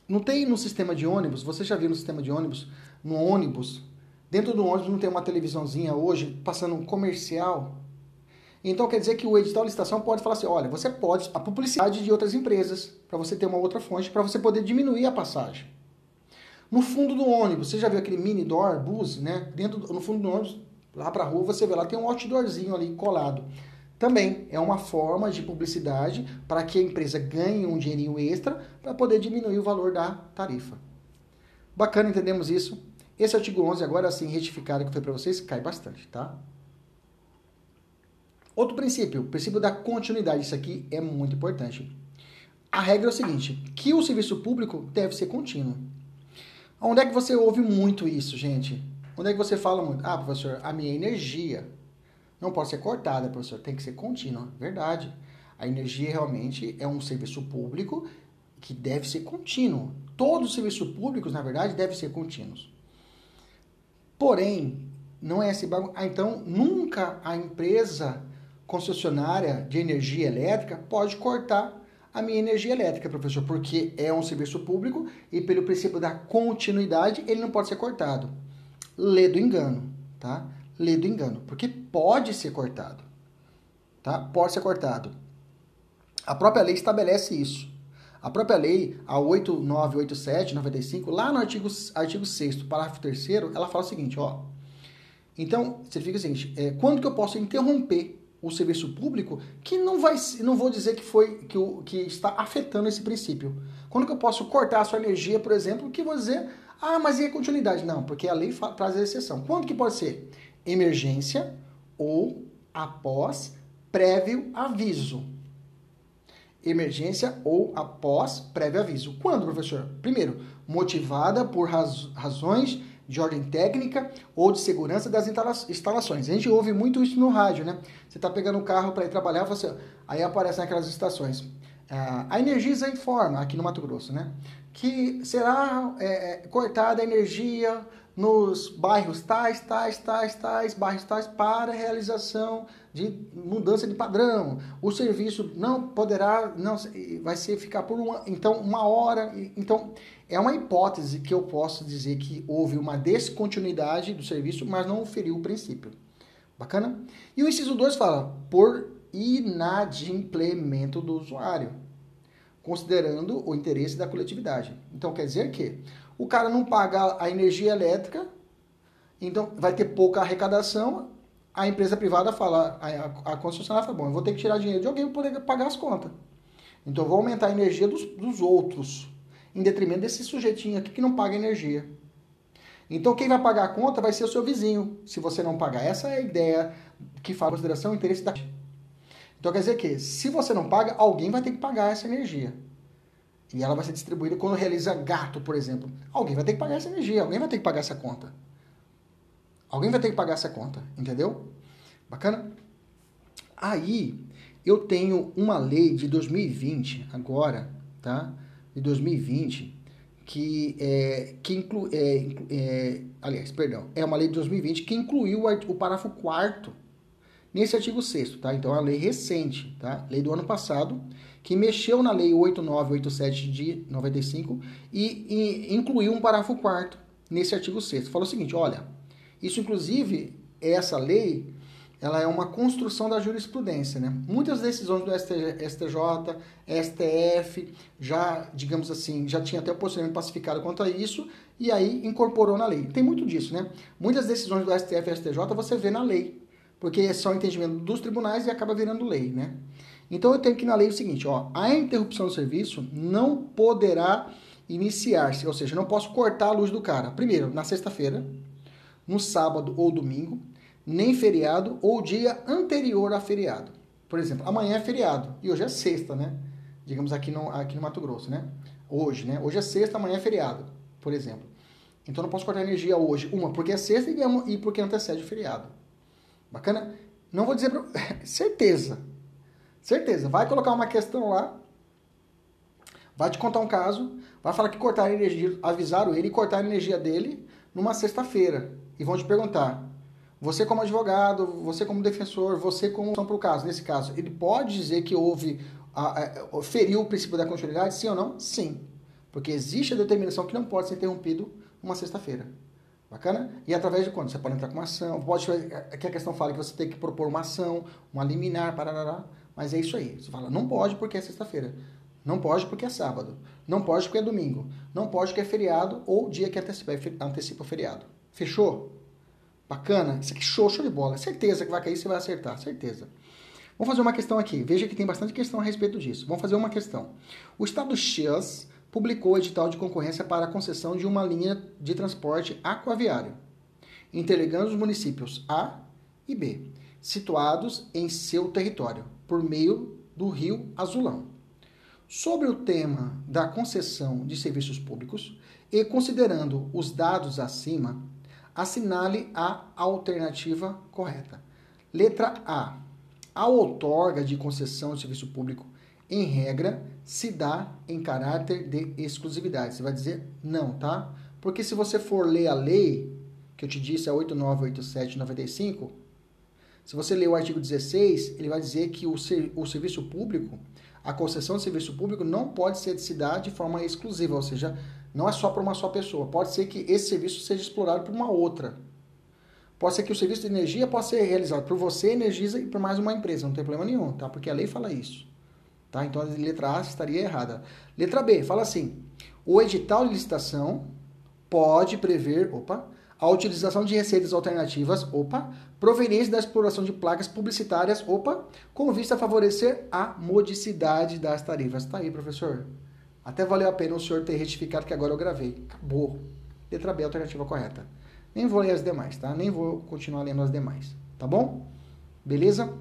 Não tem no sistema de ônibus, você já viu no sistema de ônibus, no ônibus, Dentro do ônibus não tem uma televisãozinha hoje passando um comercial. Então quer dizer que o edital de licitação pode falar assim: olha, você pode a publicidade de outras empresas para você ter uma outra fonte para você poder diminuir a passagem. No fundo do ônibus, você já viu aquele mini door bus, né? Dentro no fundo do ônibus, lá para a rua, você vê lá tem um outdoorzinho ali colado. Também é uma forma de publicidade para que a empresa ganhe um dinheirinho extra para poder diminuir o valor da tarifa. Bacana, entendemos isso. Esse artigo 11, agora sim, retificado que foi para vocês, cai bastante, tá? Outro princípio, o princípio da continuidade. Isso aqui é muito importante. A regra é o seguinte, que o serviço público deve ser contínuo. Onde é que você ouve muito isso, gente? Onde é que você fala muito? Ah, professor, a minha energia não pode ser cortada, professor, tem que ser contínua. Verdade. A energia realmente é um serviço público que deve ser contínuo. Todos os serviços públicos, na verdade, devem ser contínuos. Porém, não é esse bagulho. Ah, então nunca a empresa concessionária de energia elétrica pode cortar a minha energia elétrica, professor, porque é um serviço público e pelo princípio da continuidade ele não pode ser cortado. Lê do engano, tá? Lê do engano, porque pode ser cortado, tá? Pode ser cortado. A própria lei estabelece isso. A própria lei, a 8987, 95, lá no artigo, artigo 6 parágrafo 3 ela fala o seguinte, ó. Então, você fica o seguinte, é, quando que eu posso interromper o serviço público que não vai não vou dizer que foi que, o, que está afetando esse princípio. Quando que eu posso cortar a sua energia, por exemplo, que vou dizer, ah, mas e a continuidade? Não, porque a lei traz a exceção. Quando que pode ser? Emergência ou após prévio aviso. Emergência ou após prévio aviso. Quando, professor? Primeiro, motivada por raz razões de ordem técnica ou de segurança das instalações. A gente ouve muito isso no rádio, né? Você está pegando o carro para ir trabalhar, você... aí aparecem aquelas estações. Ah, a Energisa informa, aqui no Mato Grosso, né? Que será é, é, cortada a energia nos bairros tais, tais, tais, tais, bairros tais, para realização de mudança de padrão. O serviço não poderá, não vai ser ficar por uma, então uma hora. Então é uma hipótese que eu posso dizer que houve uma descontinuidade do serviço, mas não feriu o princípio. Bacana? E o inciso 2 fala por inadimplemento do usuário, considerando o interesse da coletividade. Então quer dizer que o cara não paga a energia elétrica, então vai ter pouca arrecadação, a empresa privada fala, a, a concessionária fala, bom, eu vou ter que tirar dinheiro de alguém para poder pagar as contas. Então eu vou aumentar a energia dos, dos outros, em detrimento desse sujeitinho aqui que não paga energia. Então quem vai pagar a conta vai ser o seu vizinho, se você não pagar. Essa é a ideia que fala consideração o interesse da. Então quer dizer que, se você não paga, alguém vai ter que pagar essa energia. E ela vai ser distribuída quando realiza gato, por exemplo. Alguém vai ter que pagar essa energia, alguém vai ter que pagar essa conta. Alguém vai ter que pagar essa conta, entendeu? Bacana? Aí, eu tenho uma lei de 2020, agora, tá? De 2020, que, é, que inclui. É, é, aliás, perdão, é uma lei de 2020 que incluiu o, o parágrafo 4 nesse artigo 6 tá? Então, é uma lei recente, tá? Lei do ano passado, que mexeu na lei 8987 de 95 e, e incluiu um parágrafo 4 nesse artigo 6 Falou o seguinte, olha isso, inclusive, essa lei, ela é uma construção da jurisprudência, né? Muitas decisões do STJ, STF, já, digamos assim, já tinha até o posicionamento pacificado quanto a isso, e aí incorporou na lei. Tem muito disso, né? Muitas decisões do STF e STJ você vê na lei, porque é só entendimento dos tribunais e acaba virando lei, né? Então eu tenho que na lei o seguinte, ó, a interrupção do serviço não poderá iniciar-se, ou seja, não posso cortar a luz do cara. Primeiro, na sexta-feira, no sábado ou domingo, nem feriado ou dia anterior a feriado. Por exemplo, amanhã é feriado e hoje é sexta, né? Digamos aqui no, aqui no Mato Grosso, né? Hoje, né? Hoje é sexta, amanhã é feriado, por exemplo. Então não posso cortar energia hoje. Uma, porque é sexta e porque antecede o feriado. Bacana? Não vou dizer pra... (laughs) certeza. Certeza. Vai colocar uma questão lá. Vai te contar um caso. Vai falar que cortaram energia. Avisaram ele e cortaram a energia dele numa sexta-feira e vão te perguntar: você como advogado, você como defensor, você como para o caso, nesse caso, ele pode dizer que houve a, a, feriu o princípio da continuidade, sim ou não? Sim, porque existe a determinação que não pode ser interrompido uma sexta-feira. Bacana? E através de quando? Você pode entrar com uma ação, pode que a questão fala que você tem que propor uma ação, uma liminar, parará, mas é isso aí. Você fala, não pode porque é sexta-feira. Não pode porque é sábado. Não pode porque é domingo. Não pode porque é feriado ou dia que antecipa, antecipa o feriado. Fechou? Bacana? Isso aqui show, show de bola. Certeza que vai cair, você vai acertar, certeza. Vamos fazer uma questão aqui. Veja que tem bastante questão a respeito disso. Vamos fazer uma questão. O Estado X publicou edital de concorrência para a concessão de uma linha de transporte aquaviário, interligando os municípios A e B, situados em seu território, por meio do Rio Azulão. Sobre o tema da concessão de serviços públicos e considerando os dados acima, assinale a alternativa correta. Letra A. A outorga de concessão de serviço público, em regra, se dá em caráter de exclusividade. Você vai dizer não, tá? Porque se você for ler a lei, que eu te disse, a 898795, se você ler o artigo 16, ele vai dizer que o, ser, o serviço público, a concessão de serviço público não pode ser de cidade de forma exclusiva, ou seja, não é só para uma só pessoa. Pode ser que esse serviço seja explorado por uma outra. Pode ser que o serviço de energia possa ser realizado por você, Energisa, e por mais uma empresa. Não tem problema nenhum, tá? Porque a lei fala isso. Tá? Então a letra A estaria errada. Letra B, fala assim: o edital de licitação pode prever, opa, a utilização de receitas alternativas, opa, provenientes da exploração de placas publicitárias, opa, com vista a favorecer a modicidade das tarifas. Tá aí, professor. Até valeu a pena o senhor ter retificado que agora eu gravei. Acabou. Letra B, alternativa correta. Nem vou ler as demais, tá? Nem vou continuar lendo as demais, tá bom? Beleza?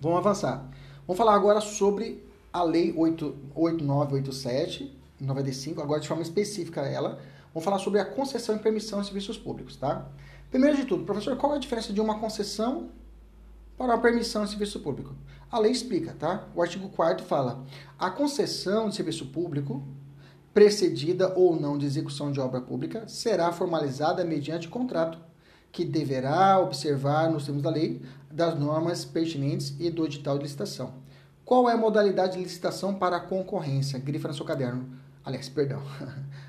Vamos avançar. Vamos falar agora sobre a Lei 8987, 95, agora de forma específica ela. Vamos falar sobre a concessão e permissão de serviços públicos, tá? Primeiro de tudo, professor, qual é a diferença de uma concessão para uma permissão de serviço público? A lei explica, tá? O artigo 4 fala: a concessão de serviço público precedida ou não de execução de obra pública, será formalizada mediante contrato, que deverá observar, nos termos da lei, das normas pertinentes e do edital de licitação. Qual é a modalidade de licitação para a concorrência? Grifa no seu caderno. Aliás, perdão. (laughs)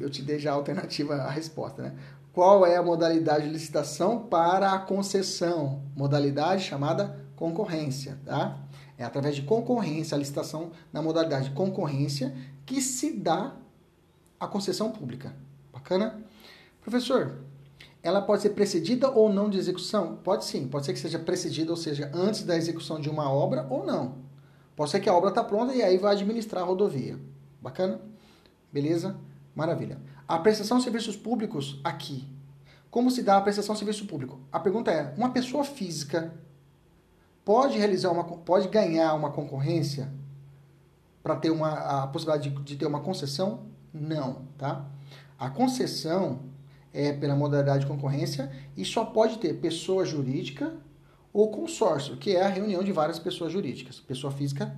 Eu te dei já a alternativa à resposta, né? Qual é a modalidade de licitação para a concessão? Modalidade chamada concorrência, tá? É através de concorrência, a licitação na modalidade de concorrência, que se dá a concessão pública. Bacana? Professor, ela pode ser precedida ou não de execução? Pode sim, pode ser que seja precedida, ou seja, antes da execução de uma obra ou não. Pode ser que a obra está pronta e aí vai administrar a rodovia. Bacana? Beleza? Maravilha. A prestação de serviços públicos aqui. Como se dá a prestação de serviço público? A pergunta é: uma pessoa física pode realizar uma pode ganhar uma concorrência para ter uma, a possibilidade de, de, ter uma concessão? Não, tá? A concessão é pela modalidade de concorrência e só pode ter pessoa jurídica ou consórcio, que é a reunião de várias pessoas jurídicas. Pessoa física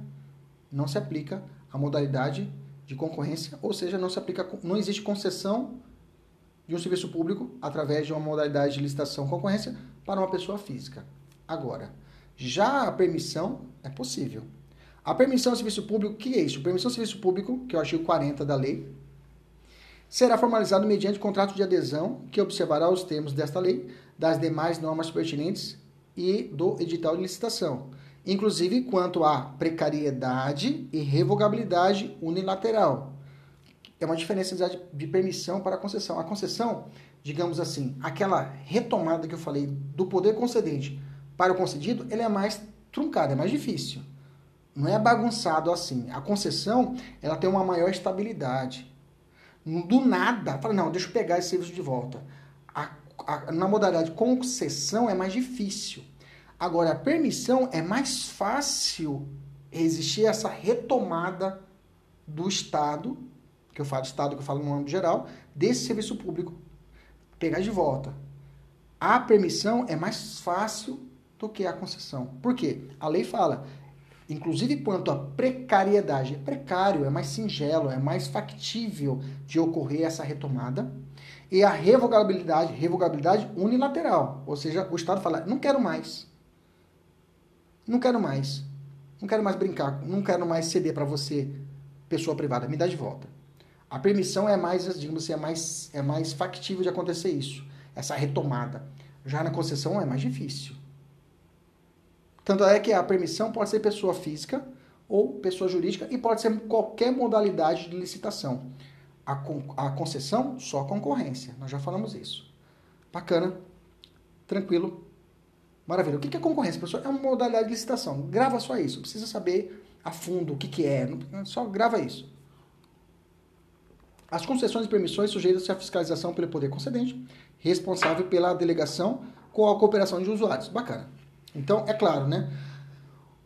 não se aplica a modalidade de concorrência, ou seja, não se aplica, não existe concessão de um serviço público através de uma modalidade de licitação concorrência para uma pessoa física. Agora, já a permissão é possível. A permissão serviço público, que é isso? Permissão de serviço público, que é o artigo 40 da lei, será formalizado mediante contrato de adesão que observará os termos desta lei, das demais normas pertinentes e do edital de licitação, inclusive quanto à precariedade e revogabilidade unilateral. É uma diferença de permissão para a concessão. A concessão, digamos assim, aquela retomada que eu falei do poder concedente para o concedido, ele é mais truncada, é mais difícil. Não é bagunçado assim. A concessão, ela tem uma maior estabilidade. Do nada, fala, não, deixa eu pegar esse serviço de volta. A, a, na modalidade concessão é mais difícil. Agora, a permissão é mais fácil existir essa retomada do Estado, que eu falo Estado, que eu falo no âmbito geral, desse serviço público, pegar de volta. A permissão é mais fácil do que a concessão. Por quê? A lei fala, inclusive quanto à precariedade. É precário, é mais singelo, é mais factível de ocorrer essa retomada. E a revogabilidade, revogabilidade unilateral, ou seja, o Estado fala, não quero mais. Não quero mais. Não quero mais brincar, não quero mais ceder para você, pessoa privada, me dá de volta. A permissão é mais, digamos assim, é mais, é mais factível de acontecer isso, essa retomada. Já na concessão é mais difícil. Tanto é que a permissão pode ser pessoa física ou pessoa jurídica e pode ser qualquer modalidade de licitação. A, con a concessão, só concorrência. Nós já falamos isso. Bacana. Tranquilo. Maravilha. O que é concorrência, professor? É uma modalidade de licitação. Grava só isso. Precisa saber a fundo o que, que é. Só grava isso. As concessões e permissões sujeitas à fiscalização pelo poder concedente, responsável pela delegação com a cooperação de usuários. Bacana. Então, é claro, né?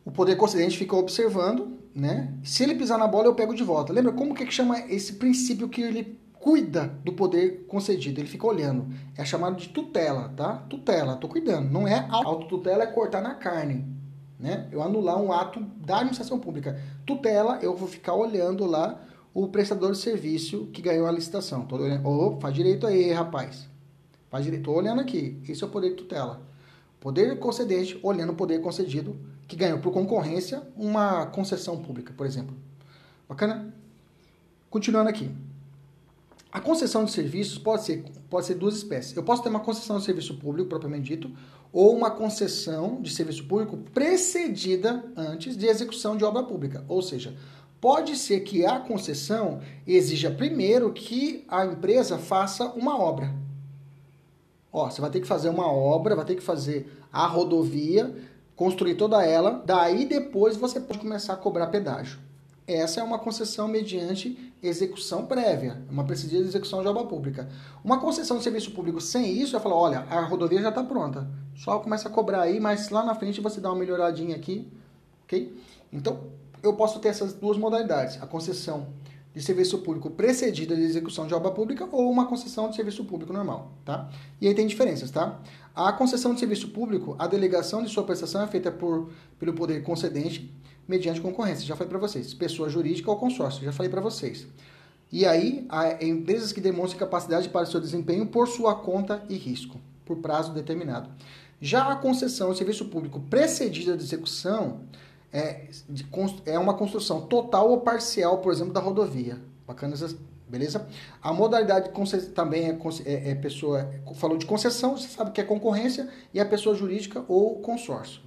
O poder concedente fica observando, né? Se ele pisar na bola, eu pego de volta. Lembra como que, é que chama esse princípio que ele cuida do poder concedido? Ele fica olhando. É chamado de tutela, tá? Tutela, tô cuidando. Não é autotutela, é cortar na carne, né? Eu anular um ato da administração pública. Tutela, eu vou ficar olhando lá o prestador de serviço que ganhou a licitação. Tô olhando. Oh, faz direito aí, rapaz. Faz direito. Estou olhando aqui. Esse é o poder de tutela. Poder concedente olhando o poder concedido que ganhou por concorrência uma concessão pública, por exemplo. Bacana? Continuando aqui. A concessão de serviços pode ser, pode ser duas espécies. Eu posso ter uma concessão de serviço público, propriamente dito, ou uma concessão de serviço público precedida antes de execução de obra pública. Ou seja, pode ser que a concessão exija primeiro que a empresa faça uma obra. Ó, você vai ter que fazer uma obra, vai ter que fazer a rodovia, construir toda ela, daí depois você pode começar a cobrar pedágio. Essa é uma concessão mediante execução prévia, uma precedida de execução de obra pública. Uma concessão de serviço público sem isso, vai falar, olha, a rodovia já está pronta, só começa a cobrar aí, mas lá na frente você dá uma melhoradinha aqui, ok? Então, eu posso ter essas duas modalidades, a concessão de serviço público precedida de execução de obra pública ou uma concessão de serviço público normal, tá? E aí tem diferenças, tá? A concessão de serviço público, a delegação de sua prestação é feita por, pelo poder concedente mediante concorrência. Já falei para vocês. Pessoa jurídica ou consórcio. Já falei para vocês. E aí, empresas que demonstram capacidade para o seu desempenho por sua conta e risco, por prazo determinado. Já a concessão de serviço público precedida de execução é, de, é uma construção total ou parcial, por exemplo, da rodovia. Bacana beleza? A modalidade também é, é, é, pessoa, falou de concessão, você sabe que é concorrência, e a pessoa jurídica ou consórcio.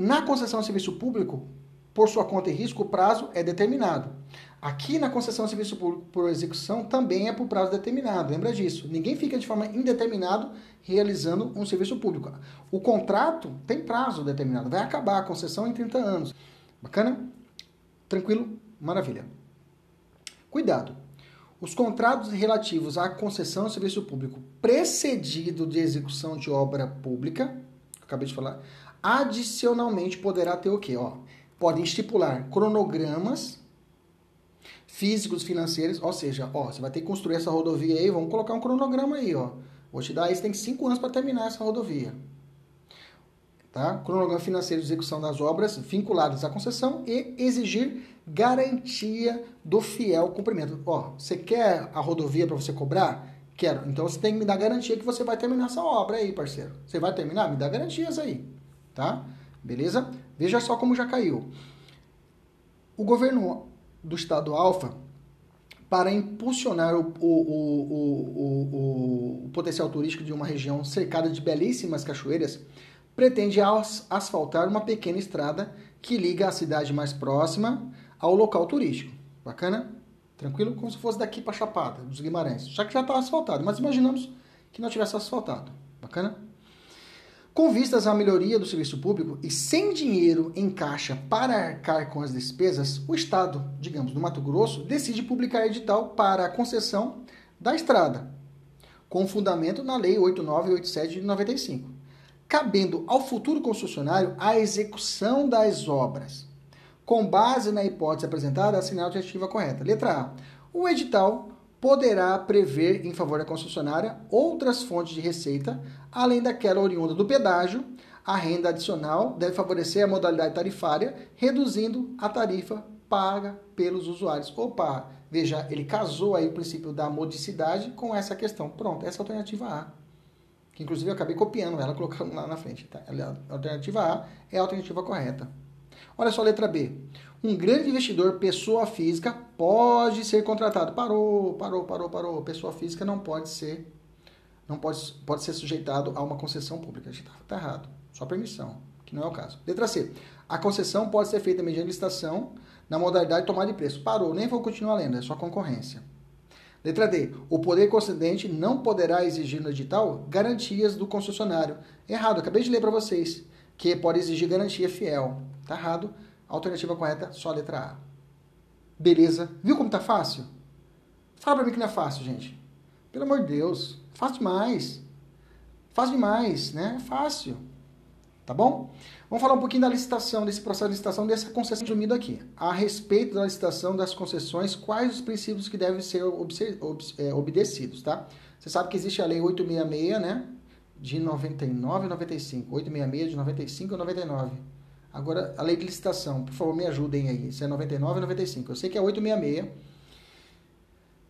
Na concessão de serviço público, por sua conta e risco, o prazo é determinado. Aqui na concessão de serviço público por execução também é por prazo determinado. Lembra disso? Ninguém fica de forma indeterminada realizando um serviço público. O contrato tem prazo determinado. Vai acabar a concessão em 30 anos. Bacana? Tranquilo? Maravilha. Cuidado. Os contratos relativos à concessão de serviço público precedido de execução de obra pública, acabei de falar, Adicionalmente, poderá ter o quê? Ó, podem estipular cronogramas físicos, financeiros, ou seja, ó, você vai ter que construir essa rodovia aí, vamos colocar um cronograma aí, ó. Vou te dar você tem cinco anos para terminar essa rodovia. Tá? Cronograma financeiro de execução das obras vinculadas à concessão e exigir garantia do fiel cumprimento. Ó, você quer a rodovia para você cobrar? Quero. Então você tem que me dar garantia que você vai terminar essa obra aí, parceiro. Você vai terminar? Me dá garantias aí tá? Beleza? Veja só como já caiu. O governo do estado Alfa, para impulsionar o, o, o, o, potencial turístico de uma região cercada de belíssimas cachoeiras, pretende asfaltar uma pequena estrada que liga a cidade mais próxima ao local turístico. Bacana? Tranquilo? Como se fosse daqui para Chapada, dos Guimarães. Já que já está asfaltado, mas imaginamos que não tivesse asfaltado. Bacana? Com vistas à melhoria do serviço público e sem dinheiro em caixa para arcar com as despesas, o Estado, digamos, do Mato Grosso, decide publicar edital para a concessão da estrada, com fundamento na Lei 8987 de 95, cabendo ao futuro concessionário a execução das obras, com base na hipótese apresentada, assinar a alternativa correta. Letra A. O edital poderá prever em favor da concessionária outras fontes de receita, além daquela oriunda do pedágio. A renda adicional deve favorecer a modalidade tarifária, reduzindo a tarifa paga pelos usuários. Opa, veja, ele casou aí o princípio da modicidade com essa questão. Pronto, essa é a alternativa A. Que inclusive eu acabei copiando ela, colocando lá na frente. Tá? A alternativa A é a alternativa correta. Olha só a letra B. Um grande investidor, pessoa física, pode ser contratado. Parou, parou, parou, parou. Pessoa física não pode ser não pode, pode ser sujeitado a uma concessão pública. Está tá errado. Só permissão, que não é o caso. Letra C. A concessão pode ser feita mediante licitação na modalidade de tomada de preço. Parou, nem vou continuar lendo, é só concorrência. Letra D. O poder concedente não poderá exigir no edital garantias do concessionário. Errado, acabei de ler para vocês que pode exigir garantia fiel. Tá errado. Alternativa correta, só a letra A. Beleza? Viu como tá fácil? Fala pra mim que não é fácil, gente. Pelo amor de Deus. Fácil demais. Fácil demais, né? Fácil. Tá bom? Vamos falar um pouquinho da licitação, desse processo de licitação, dessa concessão resumida aqui. A respeito da licitação das concessões, quais os princípios que devem ser é, obedecidos, tá? Você sabe que existe a Lei 866, né? de 99 e 95. 866 de 95 e 99. Agora, a lei de licitação, por favor, me ajudem aí. Se é 99 ou 95. Eu sei que é 866.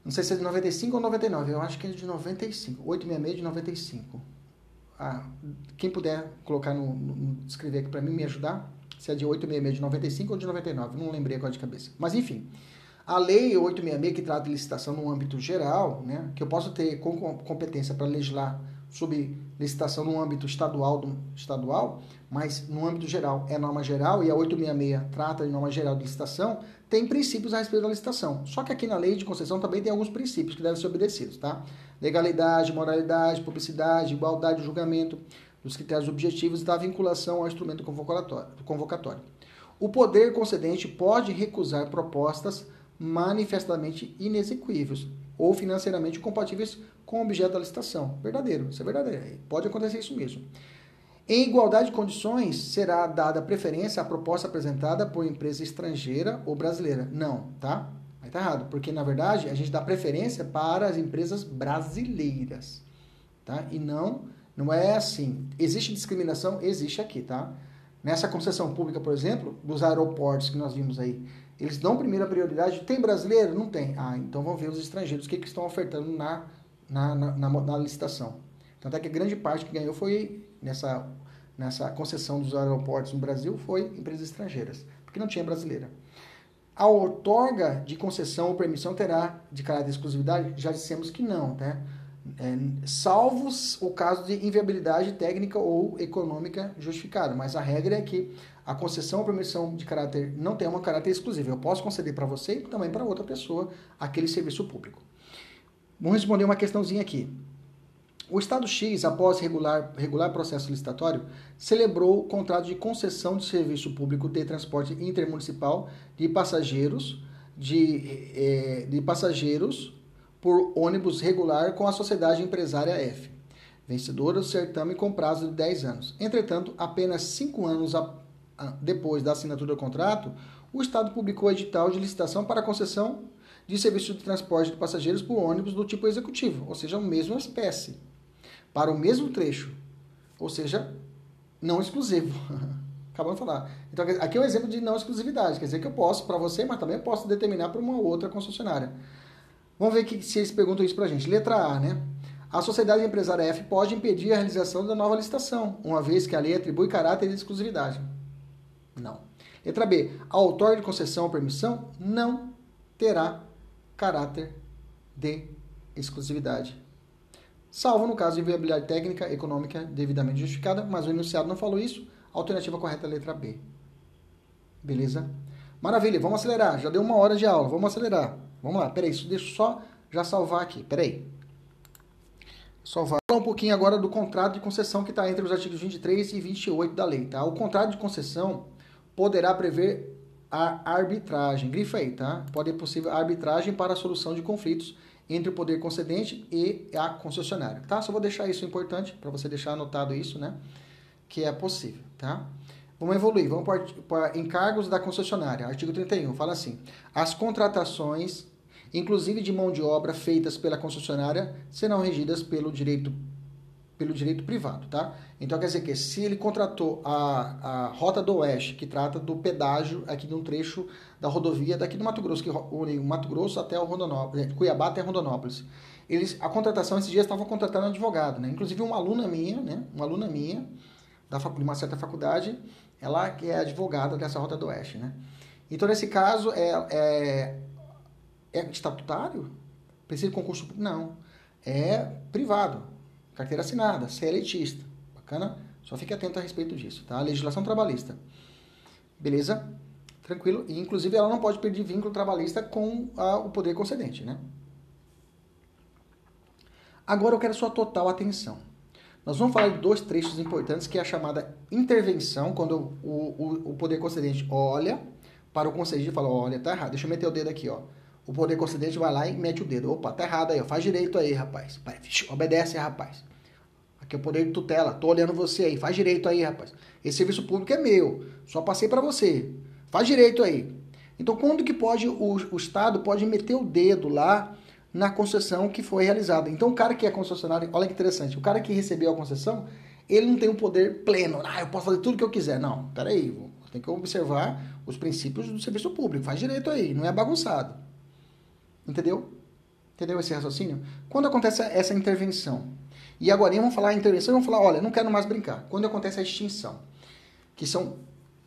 Não sei se é de 95 ou 99, eu acho que é de 95. 866 de 95. Ah, quem puder colocar no, no escrever aqui para mim, me ajudar, se é de 866 de 95 ou de 99, não lembrei agora de cabeça. Mas enfim, a lei 866 que trata de licitação no âmbito geral, né, que eu posso ter competência para legislar sobre licitação no âmbito estadual, do, estadual, mas no âmbito geral é norma geral e a 866 trata de norma geral de licitação, tem princípios a respeito da licitação. Só que aqui na lei de concessão também tem alguns princípios que devem ser obedecidos, tá? Legalidade, moralidade, publicidade, igualdade de julgamento, dos critérios objetivos e da vinculação ao instrumento convocatório. O poder concedente pode recusar propostas manifestamente inexequíveis ou financeiramente compatíveis com o objeto da licitação. Verdadeiro, isso é verdadeiro. Pode acontecer isso mesmo. Em igualdade de condições, será dada preferência à proposta apresentada por empresa estrangeira ou brasileira. Não, tá? Aí tá errado, porque na verdade a gente dá preferência para as empresas brasileiras, tá? E não, não é assim. Existe discriminação? Existe aqui, tá? Nessa concessão pública, por exemplo, dos aeroportos que nós vimos aí, eles dão primeira prioridade. Tem brasileiro? Não tem. Ah, então vamos ver os estrangeiros, o que, que estão ofertando na na, na, na, na licitação. Tanto é que a grande parte que ganhou foi nessa, nessa concessão dos aeroportos no Brasil foi empresas estrangeiras, porque não tinha brasileira. A outorga de concessão ou permissão terá de caráter de exclusividade? Já dissemos que não, né? É, salvos o caso de inviabilidade técnica ou econômica justificada, mas a regra é que a concessão ou permissão de caráter não tem uma caráter exclusivo. Eu posso conceder para você e também para outra pessoa aquele serviço público. Vamos responder uma questãozinha aqui. O Estado X, após regular, regular processo licitatório, celebrou o contrato de concessão de serviço público de transporte intermunicipal de passageiros, de, é, de passageiros por ônibus regular com a sociedade empresária F, vencedora do certame com prazo de 10 anos. Entretanto, apenas 5 anos depois da assinatura do contrato, o Estado publicou edital de licitação para concessão de serviço de transporte de passageiros por ônibus do tipo executivo, ou seja, a mesma espécie, para o mesmo trecho, ou seja, não exclusivo. (laughs) Acabamos de falar. Então, aqui é um exemplo de não exclusividade, quer dizer que eu posso para você, mas também posso determinar para uma outra concessionária. Vamos ver que, se eles perguntam isso para a gente. Letra A, né? A sociedade empresária F pode impedir a realização da nova licitação, uma vez que a lei atribui caráter de exclusividade. Não. Letra B. A autor de concessão ou permissão não terá caráter de exclusividade. Salvo no caso de viabilidade técnica econômica devidamente justificada, mas o enunciado não falou isso, alternativa correta é letra B. Beleza? Maravilha, vamos acelerar. Já deu uma hora de aula, vamos acelerar. Vamos lá, peraí, deixa eu só já salvar aqui, peraí. Salvar um pouquinho agora do contrato de concessão que está entre os artigos 23 e 28 da lei, tá? O contrato de concessão poderá prever a arbitragem. Grifa aí, tá? Pode ser possível arbitragem para a solução de conflitos entre o poder concedente e a concessionária, tá? Só vou deixar isso importante para você deixar anotado isso, né? Que é possível, tá? Vamos evoluir, vamos para encargos da concessionária. Artigo 31 fala assim: as contratações, inclusive de mão de obra feitas pela concessionária, serão regidas pelo direito pelo direito privado, tá? Então quer dizer que se ele contratou a, a Rota do Oeste, que trata do pedágio aqui de um trecho da rodovia daqui do Mato Grosso, que une o Mato Grosso até o Rondonópolis, é, Cuiabá até Rondonópolis. Eles, a contratação esses dias estavam contratando um advogado, né? Inclusive uma aluna minha, né? Uma aluna minha da uma certa faculdade, ela que é advogada dessa Rota do Oeste, né? Então nesse caso é, é, é estatutário? Precisa de concurso? Não, é privado carteira assinada, você elitista. Bacana? Só fique atento a respeito disso, tá? Legislação trabalhista. Beleza? Tranquilo? E, inclusive, ela não pode perder vínculo trabalhista com a, o poder concedente, né? Agora eu quero sua total atenção. Nós vamos falar de dois trechos importantes, que é a chamada intervenção, quando o, o, o poder concedente olha para o concedente e fala, olha, tá errado, deixa eu meter o dedo aqui, ó. O poder concedente vai lá e mete o dedo. Opa, tá errado aí, faz direito aí, rapaz. Obedece, rapaz. Aqui é o poder de tutela. Tô olhando você aí. Faz direito aí, rapaz. Esse serviço público é meu. Só passei para você. Faz direito aí. Então, quando que pode o, o Estado pode meter o dedo lá na concessão que foi realizada? Então, o cara que é concessionário, olha que interessante. O cara que recebeu a concessão, ele não tem o um poder pleno. Ah, eu posso fazer tudo que eu quiser. Não, peraí. Tem que observar os princípios do serviço público. Faz direito aí. Não é bagunçado. Entendeu? Entendeu esse raciocínio? Quando acontece essa intervenção, e agora vamos falar a intervenção e vamos falar, olha, não quero mais brincar. Quando acontece a extinção, que são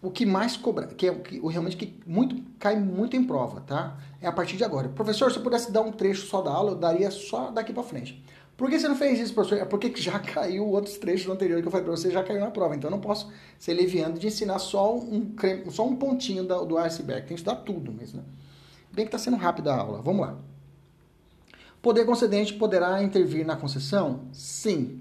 o que mais cobra, que é o que realmente que muito cai muito em prova, tá? É a partir de agora. Professor, se eu pudesse dar um trecho só da aula, eu daria só daqui para frente. Por que você não fez isso, professor? É porque (laughs) já caiu outros trechos anteriores que eu falei para você, já caiu na prova. Então eu não posso ser leviando de ensinar só um, só um pontinho do, do iceberg. Tem que estudar tudo mesmo, né? Bem que está sendo rápida a aula. Vamos lá. Poder concedente poderá intervir na concessão? Sim.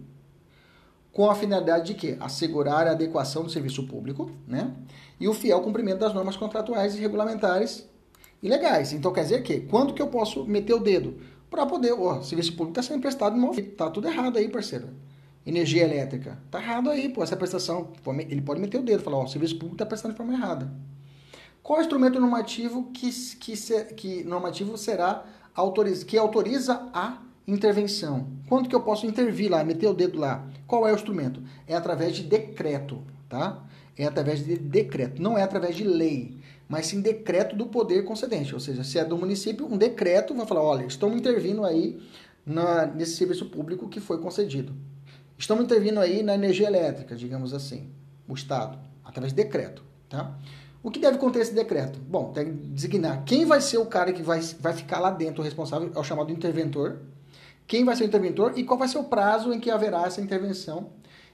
Com a finalidade de quê? Assegurar a adequação do serviço público, né? E o fiel cumprimento das normas contratuais e regulamentares e legais. Então quer dizer que quando que eu posso meter o dedo? para poder, ó, serviço público está sendo prestado mal tá tudo errado aí, parceiro. Energia elétrica, tá errado aí, pô, essa prestação, ele pode meter o dedo falar, ó, serviço público está prestando de forma errada. Qual instrumento normativo que, que, que normativo será autoriza, que autoriza a intervenção? Quando que eu posso intervir lá, meter o dedo lá? Qual é o instrumento? É através de decreto, tá? É através de decreto, não é através de lei mas sim decreto do poder concedente. Ou seja, se é do município, um decreto vai falar: olha, estamos intervindo aí na, nesse serviço público que foi concedido. Estamos intervindo aí na energia elétrica, digamos assim, o Estado, através de decreto. Tá? O que deve conter esse decreto? Bom, tem que designar quem vai ser o cara que vai, vai ficar lá dentro, o responsável, é o chamado interventor, quem vai ser o interventor e qual vai ser o prazo em que haverá essa intervenção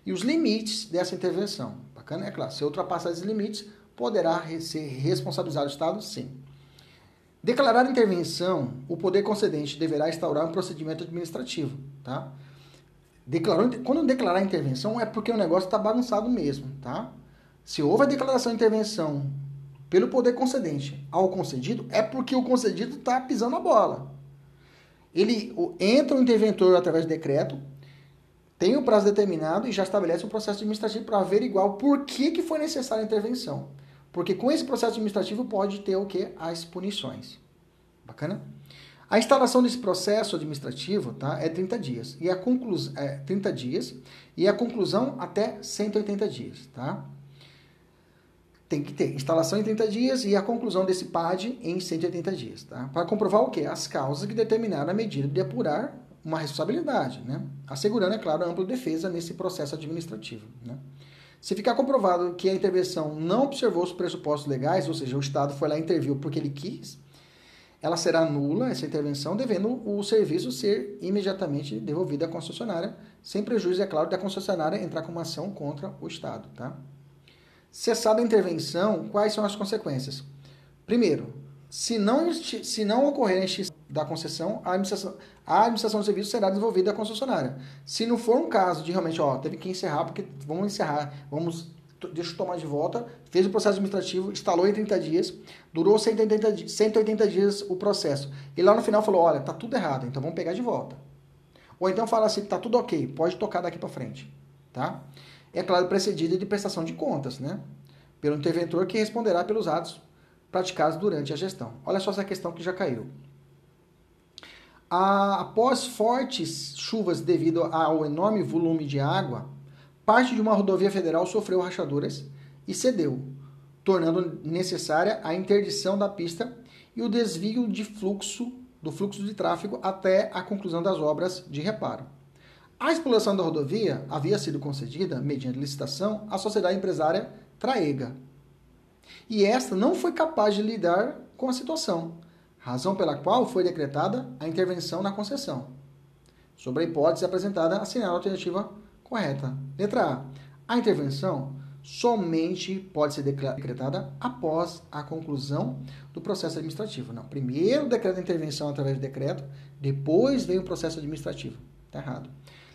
e os limites dessa intervenção. Bacana? É claro, se ultrapassar esses limites, poderá ser responsabilizado o Estado? Sim. Declarar intervenção, o poder concedente deverá instaurar um procedimento administrativo, tá? Declarou, quando declarar intervenção é porque o negócio está bagunçado mesmo, tá? Se houve a declaração de intervenção pelo poder concedente ao concedido, é porque o concedido está pisando a bola. Ele entra o interventor através de decreto, tem o prazo determinado e já estabelece um processo administrativo para averiguar por que, que foi necessária a intervenção. Porque com esse processo administrativo pode ter o que? As punições. Bacana? A instalação desse processo administrativo tá, é 30 dias. E a conclusão é 30 dias e a conclusão até 180 dias, tá? Tem que ter instalação em 30 dias e a conclusão desse PAD em 180 dias, tá? Para comprovar o quê? As causas que determinaram a medida de apurar uma responsabilidade, né? Assegurando, é claro, a ampla defesa nesse processo administrativo, né? Se ficar comprovado que a intervenção não observou os pressupostos legais, ou seja, o Estado foi lá e interviu porque ele quis, ela será nula, essa intervenção, devendo o serviço ser imediatamente devolvido à concessionária, sem prejuízo, é claro, da concessionária entrar com uma ação contra o Estado. Tá? Cessada a intervenção, quais são as consequências? Primeiro, se não, se não ocorrer a extinção da concessão, a administração, a administração do serviço será devolvida à concessionária. Se não for um caso de realmente, ó, teve que encerrar, porque vamos encerrar, vamos, deixa eu tomar de volta, fez o processo administrativo, instalou em 30 dias, durou 180, 180 dias o processo. E lá no final falou, olha, tá tudo errado, então vamos pegar de volta. Ou então fala assim, tá tudo ok, pode tocar daqui para frente, tá? É claro, precedida de prestação de contas, né? Pelo interventor que responderá pelos atos praticados durante a gestão. Olha só essa questão que já caiu. Após fortes chuvas devido ao enorme volume de água, parte de uma rodovia federal sofreu rachaduras e cedeu, tornando necessária a interdição da pista e o desvio de fluxo do fluxo de tráfego até a conclusão das obras de reparo. A exploração da rodovia havia sido concedida, mediante licitação, à sociedade empresária Traega. E esta não foi capaz de lidar com a situação, razão pela qual foi decretada a intervenção na concessão. Sobre a hipótese apresentada, assinala a alternativa correta. Letra A. A intervenção somente pode ser decretada após a conclusão do processo administrativo. Não, primeiro o decreto de intervenção através do decreto, depois vem o processo administrativo. Está errado.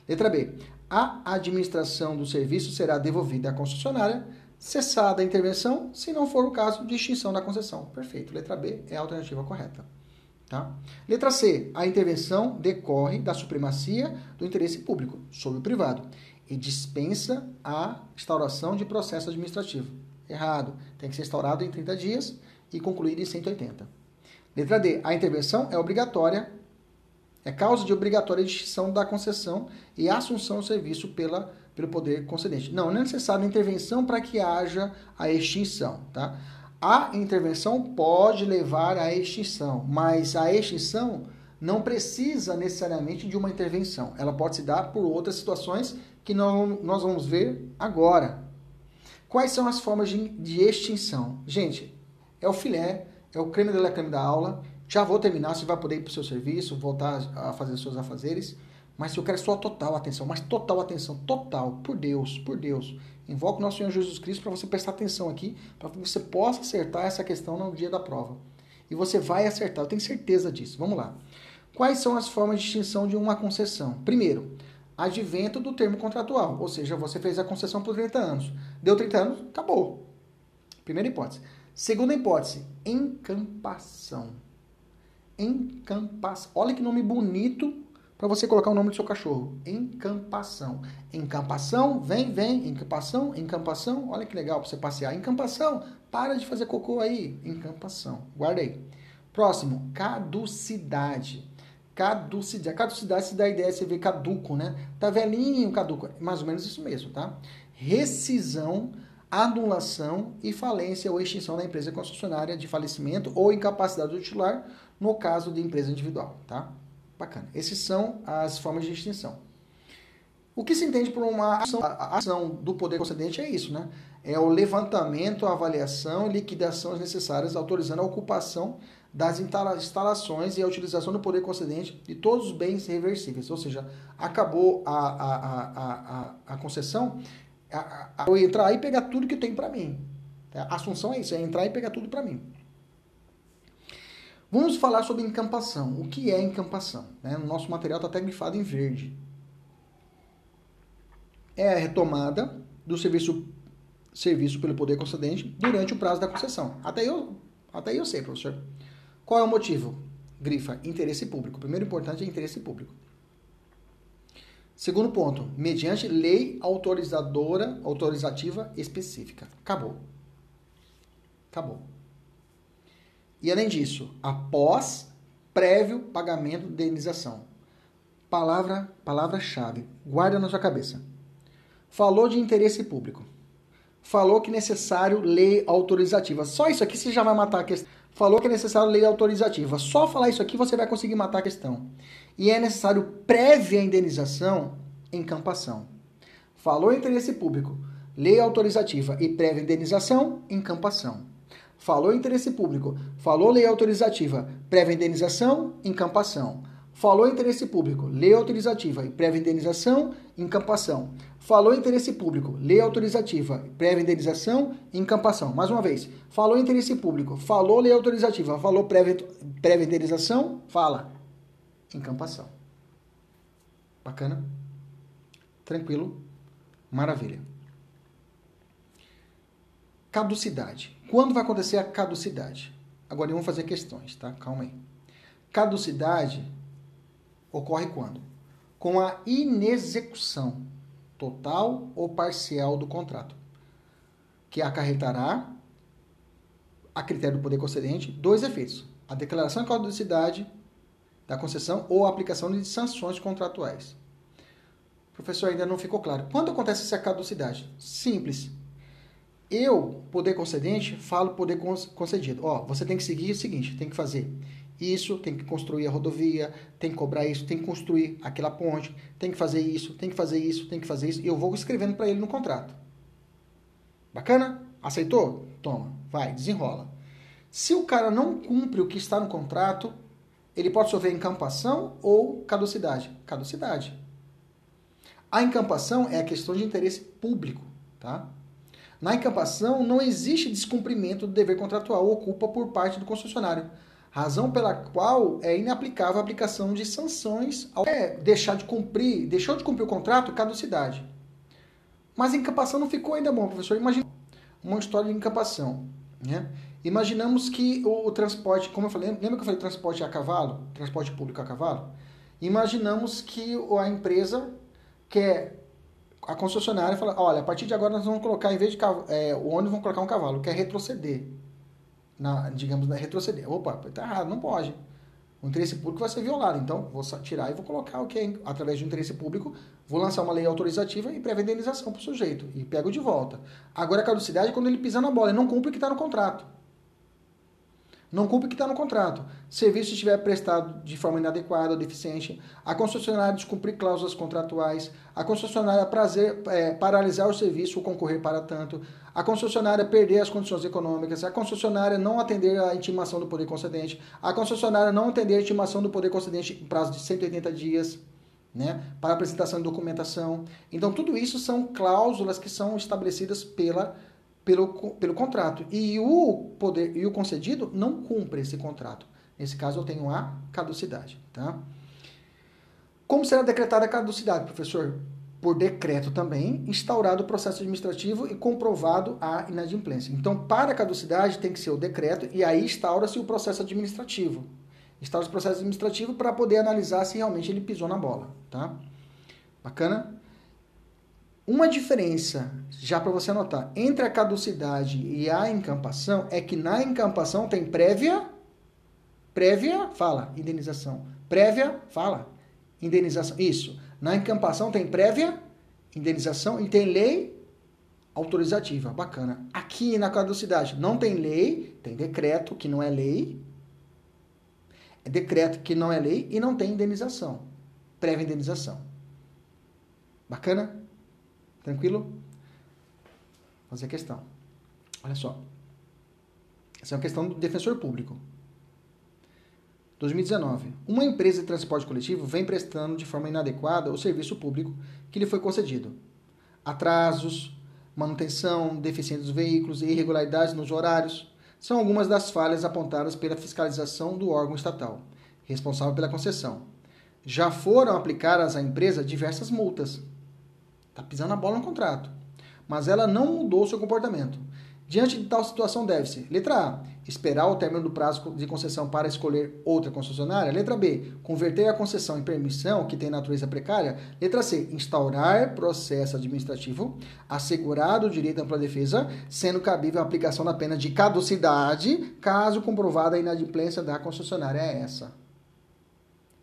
Letra B. A administração do serviço será devolvida à concessionária cessada a intervenção, se não for o caso de extinção da concessão. Perfeito. Letra B é a alternativa correta. Tá? Letra C. A intervenção decorre da supremacia do interesse público sobre o privado e dispensa a instauração de processo administrativo. Errado. Tem que ser instaurado em 30 dias e concluído em 180. Letra D. A intervenção é obrigatória, é causa de obrigatória extinção da concessão e assunção do serviço pela pelo poder concedente. Não, não é necessária intervenção para que haja a extinção, tá? A intervenção pode levar à extinção, mas a extinção não precisa necessariamente de uma intervenção. Ela pode se dar por outras situações que não, nós vamos ver agora. Quais são as formas de, de extinção? Gente, é o filé, é o creme de creme da aula. Já vou terminar, você vai poder ir para o seu serviço, voltar a fazer seus afazeres. Mas eu quero sua total atenção, mas total atenção, total, por Deus, por Deus. Invoco o nosso Senhor Jesus Cristo para você prestar atenção aqui, para que você possa acertar essa questão no dia da prova. E você vai acertar, eu tenho certeza disso. Vamos lá. Quais são as formas de extinção de uma concessão? Primeiro, advento do termo contratual, ou seja, você fez a concessão por 30 anos. Deu 30 anos, acabou. Primeira hipótese. Segunda hipótese, encampação. Encampação. Olha que nome bonito para você colocar o nome do seu cachorro. Encampação. Encampação, vem, vem. Encampação, encampação. Olha que legal para você passear. Encampação, para de fazer cocô aí. Encampação. Guardei. Próximo, caducidade. Caducidade. Caducidade se dá a ideia de você ver caduco, né? Tá velhinho, caduco. Mais ou menos isso mesmo, tá? Rescisão, anulação e falência ou extinção da empresa concessionária de falecimento ou incapacidade do titular no caso de empresa individual, tá? Bacana. Essas são as formas de extinção. O que se entende por uma ação, ação do poder concedente é isso, né? É o levantamento, avaliação e liquidação necessárias, autorizando a ocupação das instalações e a utilização do poder concedente de todos os bens reversíveis. Ou seja, acabou a, a, a, a, a concessão, a, a, eu entrar e pegar tudo que tem para mim. A assunção é isso, é entrar e pegar tudo para mim. Vamos falar sobre encampação. O que é encampação? Né? O nosso material está até grifado em verde. É a retomada do serviço, serviço pelo poder concedente durante o prazo da concessão. Até eu, até eu sei, professor. Qual é o motivo? Grifa interesse público. O primeiro importante é interesse público. Segundo ponto, mediante lei autorizadora, autorizativa específica. Acabou. Acabou. E além disso, após prévio pagamento de indenização. Palavra, palavra-chave. Guarda na sua cabeça. Falou de interesse público. Falou que é necessário lei autorizativa. Só isso aqui você já vai matar a questão. Falou que é necessário lei autorizativa. Só falar isso aqui você vai conseguir matar a questão. E é necessário prévia indenização em campação. Falou interesse público, lei autorizativa e prévia indenização em campação. Falou interesse público, falou lei autorizativa, prévia indenização, encampação. Falou interesse público, lei autorizativa e prévia indenização, encampação. Falou interesse público, lei autorizativa, prévia indenização, encampação. Mais uma vez, falou interesse público, falou lei autorizativa, falou prévia, prévia indenização, fala, encampação. Bacana? Tranquilo? Maravilha. Caducidade. Quando vai acontecer a caducidade? Agora vamos fazer questões, tá? Calma aí. Caducidade ocorre quando? Com a inexecução total ou parcial do contrato, que acarretará, a critério do poder concedente, dois efeitos: a declaração de caducidade da concessão ou a aplicação de sanções contratuais. Professor, ainda não ficou claro. Quando acontece essa caducidade? Simples eu, poder concedente, falo poder concedido. Ó, você tem que seguir o seguinte, tem que fazer isso, tem que construir a rodovia, tem que cobrar isso, tem que construir aquela ponte, tem que fazer isso, tem que fazer isso, tem que fazer isso. E eu vou escrevendo para ele no contrato. Bacana? Aceitou? Toma, vai, desenrola. Se o cara não cumpre o que está no contrato, ele pode sofrer encampação ou caducidade. Caducidade. A encampação é a questão de interesse público, tá? Na encampação, não existe descumprimento do dever contratual ou culpa por parte do concessionário, razão pela qual é inaplicável a aplicação de sanções ao é, deixar de cumprir, deixou de cumprir o contrato, caducidade. Mas a encampação não ficou ainda bom, professor. Imagina uma história de encampação. Né? Imaginamos que o, o, transporte, como eu falei, lembra que eu falei transporte a cavalo, transporte público a cavalo? Imaginamos que a empresa quer a concessionária fala, olha, a partir de agora nós vamos colocar, em vez de é, o ônibus, vamos colocar um cavalo, que é retroceder. Na, digamos, na retroceder. Opa, tá errado, não pode. O interesse público vai ser violado. Então, vou tirar e vou colocar o que é, através do interesse público, vou lançar uma lei autorizativa e prévia indenização para o sujeito. E pego de volta. Agora, a caducidade é quando ele pisa na bola, ele não cumpre o que está no contrato. Não cumpre o que está no contrato. Serviço estiver prestado de forma inadequada ou deficiente, a concessionária descumprir cláusulas contratuais, a concessionária prazer, é, paralisar o serviço ou concorrer para tanto, a concessionária perder as condições econômicas, a concessionária não atender a intimação do poder concedente, a concessionária não atender a intimação do poder concedente em prazo de 180 dias, né, para apresentação de documentação. Então, tudo isso são cláusulas que são estabelecidas pela pelo, pelo contrato. E o poder e o concedido não cumpre esse contrato. Nesse caso, eu tenho a caducidade. Tá? Como será decretada a caducidade, professor? Por decreto também, instaurado o processo administrativo e comprovado a inadimplência. Então, para a caducidade, tem que ser o decreto e aí instaura-se o processo administrativo. Instaura-se o processo administrativo para poder analisar se realmente ele pisou na bola. Tá? Bacana? Uma diferença, já para você anotar, entre a caducidade e a encampação é que na encampação tem prévia, prévia, fala, indenização. Prévia, fala, indenização. Isso. Na encampação tem prévia, indenização e tem lei autorizativa. Bacana. Aqui na caducidade não tem lei, tem decreto que não é lei. É decreto que não é lei e não tem indenização. Prévia indenização. Bacana? Tranquilo? Fazer a questão. Olha só. Essa é uma questão do defensor público. 2019. Uma empresa de transporte coletivo vem prestando de forma inadequada o serviço público que lhe foi concedido. Atrasos, manutenção deficiente dos veículos e irregularidades nos horários são algumas das falhas apontadas pela fiscalização do órgão estatal, responsável pela concessão. Já foram aplicadas à empresa diversas multas, Está pisando a bola no contrato. Mas ela não mudou seu comportamento. Diante de tal situação, deve-se: letra A. Esperar o término do prazo de concessão para escolher outra concessionária. Letra B. Converter a concessão em permissão, que tem natureza precária. Letra C. Instaurar processo administrativo, assegurado o direito à ampla defesa, sendo cabível a aplicação da pena de caducidade, caso comprovada a inadimplência da concessionária. É essa.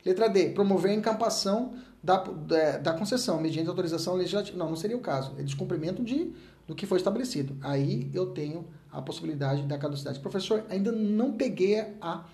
Letra D. Promover a encampação da, da, da, concessão, mediante autorização legislativa. Não, não seria o caso. É descumprimento de, do que foi estabelecido. Aí eu tenho a possibilidade da caducidade. Professor, ainda não peguei a,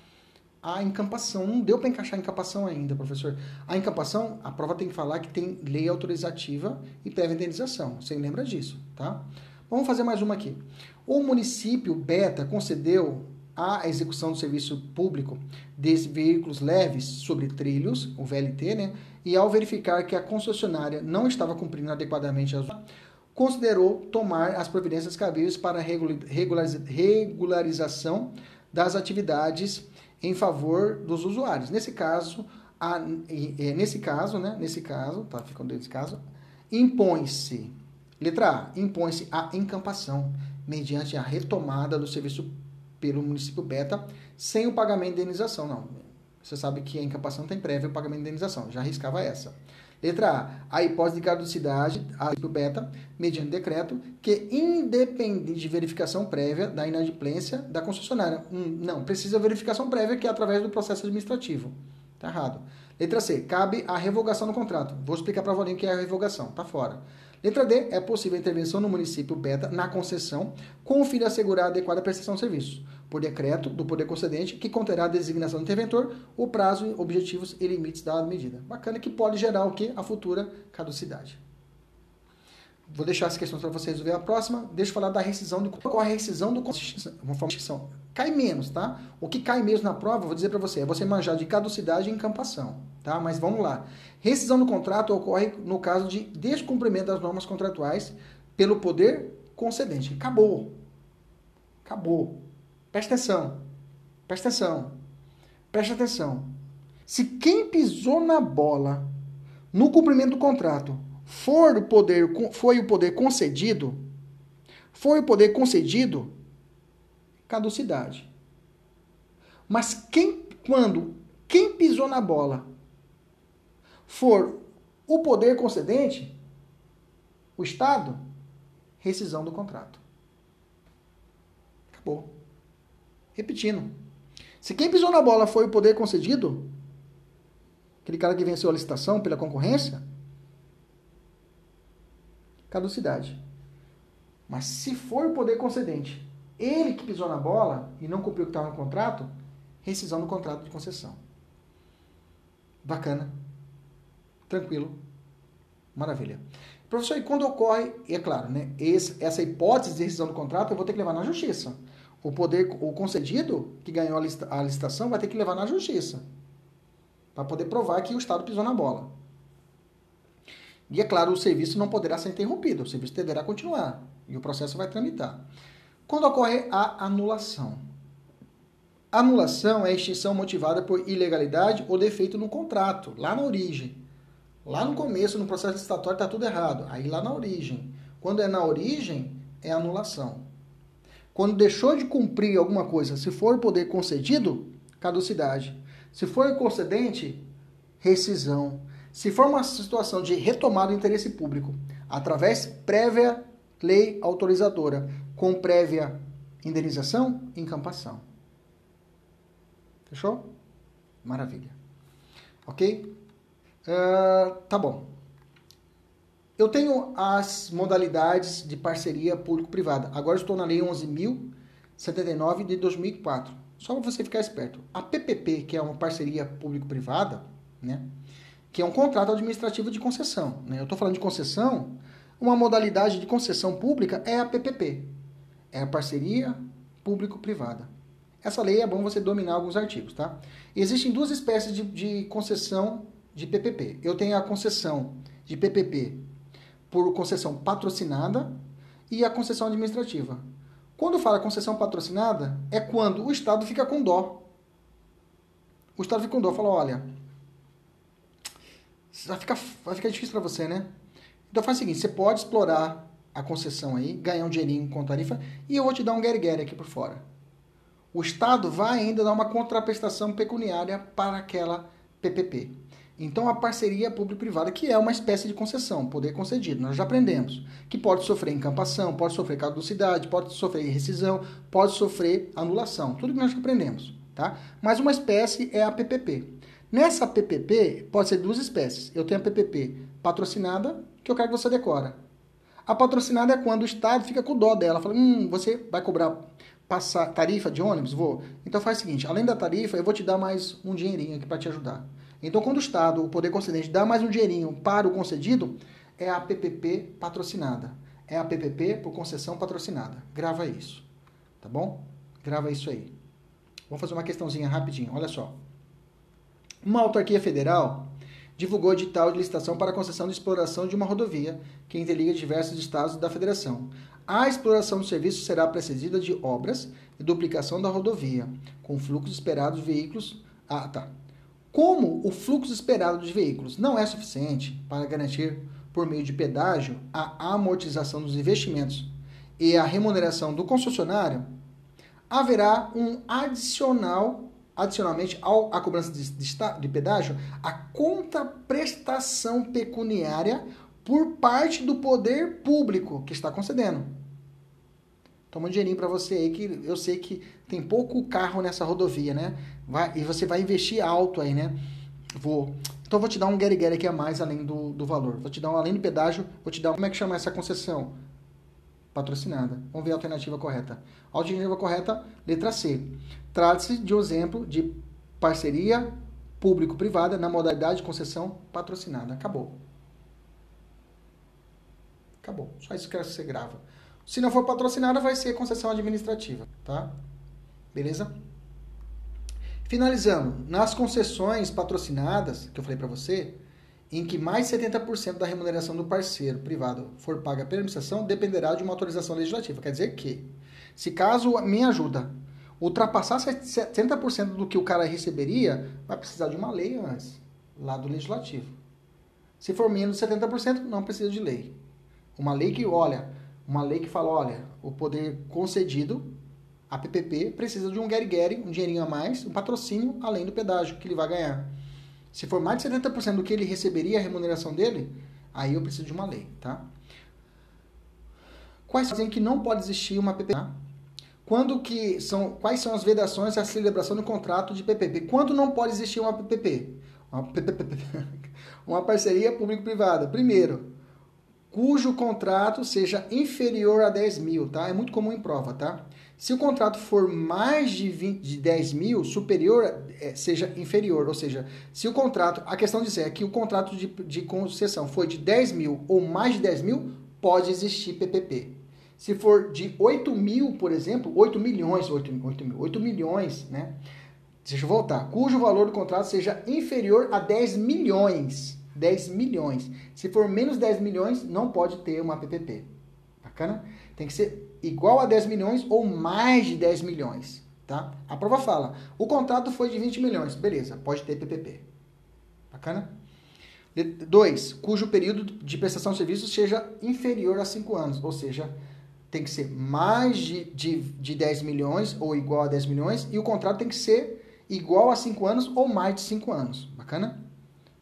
a encampação. Não deu para encaixar a encampação ainda, professor. A encampação, a prova tem que falar que tem lei autorizativa e prévia indenização. Você lembra disso, tá? Vamos fazer mais uma aqui. O município Beta concedeu a execução do serviço público de veículos leves sobre trilhos, o VLT, né? E ao verificar que a concessionária não estava cumprindo adequadamente as considerou tomar as providências cabíveis para regularização das atividades em favor dos usuários. Nesse caso, a, nesse caso, né, nesse caso, tá ficando nesse caso, impõe-se, letra A, impõe-se a encampação mediante a retomada do serviço pelo município beta sem o pagamento de indenização. Não. Você sabe que a incapacidade tem prévio pagamento de indenização. Já arriscava essa. Letra A. A hipótese de caducidade, a município beta, mediante decreto, que independe de verificação prévia da inadimplência da concessionária. Hum, não, precisa verificação prévia, que é através do processo administrativo. Está errado. Letra C. Cabe a revogação do contrato. Vou explicar para o Valinho o que é a revogação. Está fora. Letra D. É possível a intervenção no município beta na concessão com o fim de assegurar a adequada prestação de serviço, por decreto do poder concedente, que conterá a designação do interventor, o prazo, objetivos e limites da medida. Bacana que pode gerar o que? A futura caducidade. Vou deixar essa questão para você resolver a próxima. Deixa eu falar da rescisão do qual a rescisão do Cai menos, tá? O que cai menos na prova, vou dizer para você, é você manjar de caducidade e encampação, tá? Mas vamos lá. Rescisão do contrato ocorre no caso de descumprimento das normas contratuais pelo poder concedente. Acabou. Acabou. Presta atenção. Presta atenção. Presta atenção. Se quem pisou na bola no cumprimento do contrato for o poder, foi o poder concedido, foi o poder concedido, caducidade. Mas quem, quando quem pisou na bola for o poder concedente, o Estado, rescisão do contrato. Acabou. Repetindo. Se quem pisou na bola foi o poder concedido, aquele cara que venceu a licitação pela concorrência, caducidade. Mas se for o poder concedente Ele que pisou na bola e não cumpriu o que estava no contrato, rescisão do contrato de concessão. Bacana. Tranquilo. Maravilha. Professor, e quando ocorre, e é claro, né, esse, essa hipótese de rescisão do contrato, eu vou ter que levar na justiça. O poder, o concedido que ganhou a, lista, a licitação vai ter que levar na justiça para poder provar que o Estado pisou na bola. E é claro, o serviço não poderá ser interrompido, o serviço deverá continuar e o processo vai tramitar. Quando ocorre a anulação? Anulação é a extinção motivada por ilegalidade ou defeito no contrato, lá na origem. Lá no começo, no processo licitatório, está tudo errado. Aí lá na origem. Quando é na origem, é anulação. Quando deixou de cumprir alguma coisa, se for poder concedido, caducidade. Se for concedente, rescisão. Se for uma situação de retomada do interesse público, através prévia lei autorizadora, com prévia indenização, encampação. Fechou? Maravilha. Ok? Uh, tá bom. Eu tenho as modalidades de parceria público-privada. Agora estou na Lei 11.079 de 2004. Só para você ficar esperto. A PPP, que é uma parceria público-privada, né? que é um contrato administrativo de concessão. Né? Eu estou falando de concessão, uma modalidade de concessão pública é a PPP. É a parceria público-privada. Essa lei é bom você dominar alguns artigos, tá? Existem duas espécies de, de concessão de PPP. Eu tenho a concessão de PPP por concessão patrocinada e a concessão administrativa. Quando fala concessão patrocinada, é quando o Estado fica com dó. O Estado fica com dó, fala, olha, vai ficar, vai ficar difícil para você, né? Então faz o seguinte, você pode explorar a concessão aí, ganhar um dinheirinho com tarifa, e eu vou te dar um gueriguer aqui por fora. O Estado vai ainda dar uma contraprestação pecuniária para aquela PPP. Então, a parceria público-privada, que é uma espécie de concessão, poder concedido, nós já aprendemos, que pode sofrer encampação, pode sofrer caducidade, pode sofrer rescisão, pode sofrer anulação, tudo que nós já aprendemos, tá? Mas uma espécie é a PPP. Nessa PPP, pode ser duas espécies. Eu tenho a PPP patrocinada, que eu quero que você decora. A patrocinada é quando o Estado fica com dó dela, fala, hum, você vai cobrar passar tarifa de ônibus? Vou. Então faz o seguinte, além da tarifa, eu vou te dar mais um dinheirinho aqui para te ajudar. Então, quando o Estado, o poder concedente, dá mais um dinheirinho para o concedido, é a PPP patrocinada. É a PPP por concessão patrocinada. Grava isso. Tá bom? Grava isso aí. Vamos fazer uma questãozinha rapidinho. Olha só. Uma autarquia federal divulgou edital de licitação para concessão de exploração de uma rodovia que interliga diversos estados da federação. A exploração do serviço será precedida de obras e duplicação da rodovia, com fluxo esperado de veículos. Ah, tá. Como o fluxo esperado de veículos não é suficiente para garantir, por meio de pedágio, a amortização dos investimentos e a remuneração do concessionário, haverá um adicional, adicionalmente ao, à cobrança de, de, de pedágio, a contraprestação pecuniária por parte do poder público que está concedendo. Toma um dinheirinho para você aí, que eu sei que tem pouco carro nessa rodovia, né? Vai, e você vai investir alto aí, né? Vou. Então vou te dar um Gary Gary aqui a mais além do, do valor. Vou te dar um além do pedágio, vou te dar como é que chama essa concessão? Patrocinada. Vamos ver a alternativa correta. A alternativa correta, letra C. Trata-se de um exemplo de parceria público-privada na modalidade de concessão patrocinada. Acabou. Acabou. Só isso que você grava. Se não for patrocinada, vai ser concessão administrativa, tá? Beleza? Finalizando, nas concessões patrocinadas, que eu falei para você, em que mais 70% da remuneração do parceiro privado for paga pela administração, dependerá de uma autorização legislativa. Quer dizer que, se caso minha ajuda ultrapassar 70% do que o cara receberia, vai precisar de uma lei antes, lá do legislativo. Se for menos de 70%, não precisa de lei. Uma lei que, olha, uma lei que fala, olha, o poder concedido, a PPP, precisa de um guerigueri, um dinheirinho a mais, um patrocínio além do pedágio que ele vai ganhar. Se for mais de 70% do que ele receberia a remuneração dele, aí eu preciso de uma lei, tá? Quais dizem que não pode existir uma PPP? Tá? Quando que são, quais são as vedações à celebração do contrato de PPP? Quando não pode existir uma PPP? Uma, PPP, uma parceria público-privada. Primeiro, cujo contrato seja inferior a 10 mil, tá? É muito comum em prova, tá? Se o contrato for mais de, 20, de 10 mil, superior, é, seja inferior. Ou seja, se o contrato, a questão de dizer é que o contrato de, de concessão foi de 10 mil ou mais de 10 mil, pode existir PPP. Se for de 8 mil, por exemplo, 8 milhões, 8, 8, mil, 8 milhões, né? Deixa eu voltar. Cujo valor do contrato seja inferior a 10 milhões. 10 milhões. Se for menos 10 milhões, não pode ter uma PPP. Bacana? Tem que ser igual a 10 milhões ou mais de 10 milhões. Tá? A prova fala, o contrato foi de 20 milhões. Beleza, pode ter PPP. Bacana? 2. Cujo período de prestação de serviços seja inferior a 5 anos. Ou seja, tem que ser mais de, de, de 10 milhões ou igual a 10 milhões. E o contrato tem que ser igual a 5 anos ou mais de 5 anos. Bacana?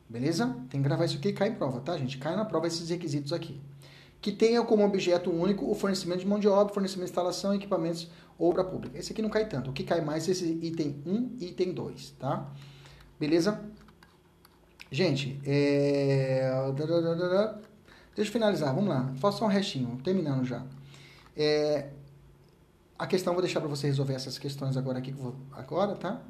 Beleza? Tem que gravar isso aqui e cai em prova, tá, gente? Cai na prova esses requisitos aqui. Que tenha como objeto único o fornecimento de mão de obra, fornecimento de instalação, equipamentos, obra pública. Esse aqui não cai tanto. O que cai mais é esse item 1 e item 2, tá? Beleza? Gente, é... deixa eu finalizar, vamos lá. Faça só um restinho, terminando já. É... A questão vou deixar para você resolver essas questões agora aqui, agora, tá?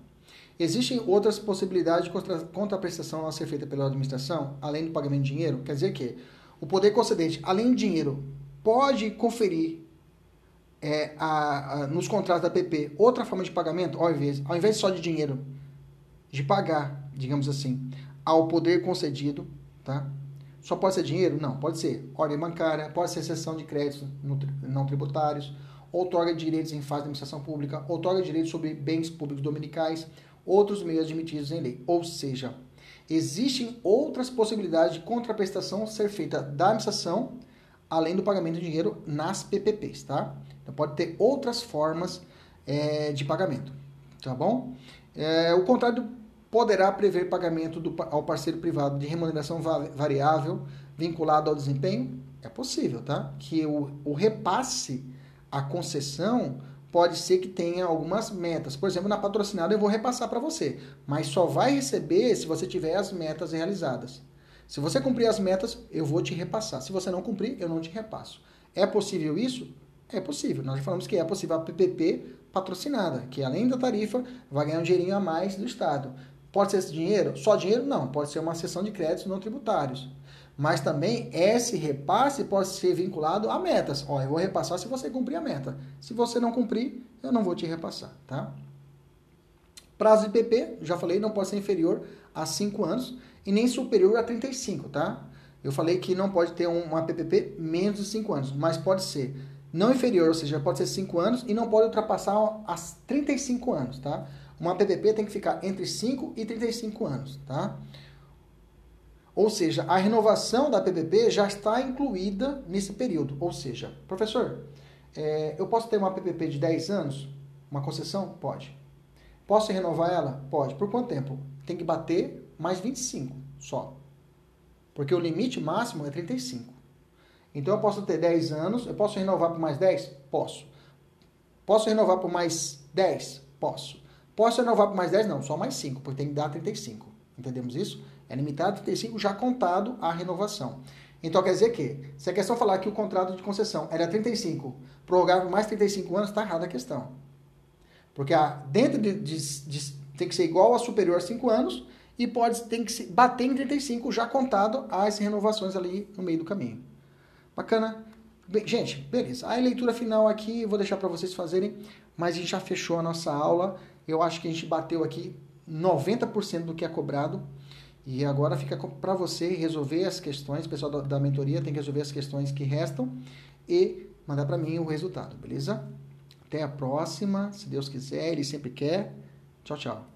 Existem outras possibilidades de contraprestação a ser feita pela administração, além do pagamento de dinheiro? Quer dizer que o poder concedente, além de dinheiro, pode conferir é, a, a, nos contratos da PP outra forma de pagamento, ao invés, ao invés só de dinheiro, de pagar, digamos assim, ao poder concedido, tá? Só pode ser dinheiro? Não, pode ser ordem bancária, pode ser cessão de créditos não tributários, outorga de direitos em fase de administração pública, outorga de direitos sobre bens públicos dominicais, outros meios admitidos em lei. Ou seja, existem outras possibilidades de contraprestação ser feita da administração, além do pagamento de dinheiro nas PPPs, tá? Então pode ter outras formas é, de pagamento, tá bom? É, o contrato poderá prever pagamento do, ao parceiro privado de remuneração variável vinculado ao desempenho? É possível, tá? Que o, o repasse, a concessão, pode ser que tenha algumas metas. Por exemplo, na patrocinada eu vou repassar para você, mas só vai receber se você tiver as metas realizadas. Se você cumprir as metas, eu vou te repassar. Se você não cumprir, eu não te repasso. É possível isso? É possível. Nós já falamos que é possível a PPP patrocinada, que além da tarifa vai ganhar um dinheirinho a mais do Estado. Pode ser esse dinheiro? Só dinheiro? Não. Pode ser uma sessão de créditos não tributários. Mas também esse repasse pode ser vinculado a metas. Ó, eu vou repassar se você cumprir a meta. Se você não cumprir, eu não vou te repassar, tá? Prazo de PP, já falei, não pode ser inferior a 5 anos e nem superior a 35, tá? Eu falei que não pode ter uma PPP menos de 5 anos, mas pode ser não inferior, ou seja, pode ser 5 anos e não pode ultrapassar as 35 anos, tá? Uma PPP tem que ficar entre 5 e 35 anos, tá? Ou seja, a renovação da PPP já está incluída nesse período. Ou seja, professor, é, eu posso ter uma PPP de 10 anos? Uma concessão? Pode. Posso renovar ela? Pode. Por quanto tempo? Tem que bater mais 25 só. Porque o limite máximo é 35. Então eu posso ter 10 anos, eu posso renovar por mais 10? Posso. Posso renovar por mais 10? Posso. Posso renovar por mais 10? Não, só mais 5, porque tem que dar 35. Entendemos isso? É limitado a 35 já contado a renovação. Então quer dizer que, se a questão falar que o contrato de concessão era 35, prorrogar por mais 35 anos, está errada a questão. Porque a, dentro de, de, de, tem que ser igual a superior a 5 anos e pode tem que se, bater em 35 já contado as renovações ali no meio do caminho. Bacana? Bem, gente, beleza. A leitura final aqui vou deixar para vocês fazerem, mas a gente já fechou a nossa aula. Eu acho que a gente bateu aqui 90% do que é cobrado. E agora fica para você resolver as questões, o pessoal da, da mentoria tem que resolver as questões que restam e mandar para mim o resultado, beleza? Até a próxima, se Deus quiser, Ele sempre quer. Tchau, tchau.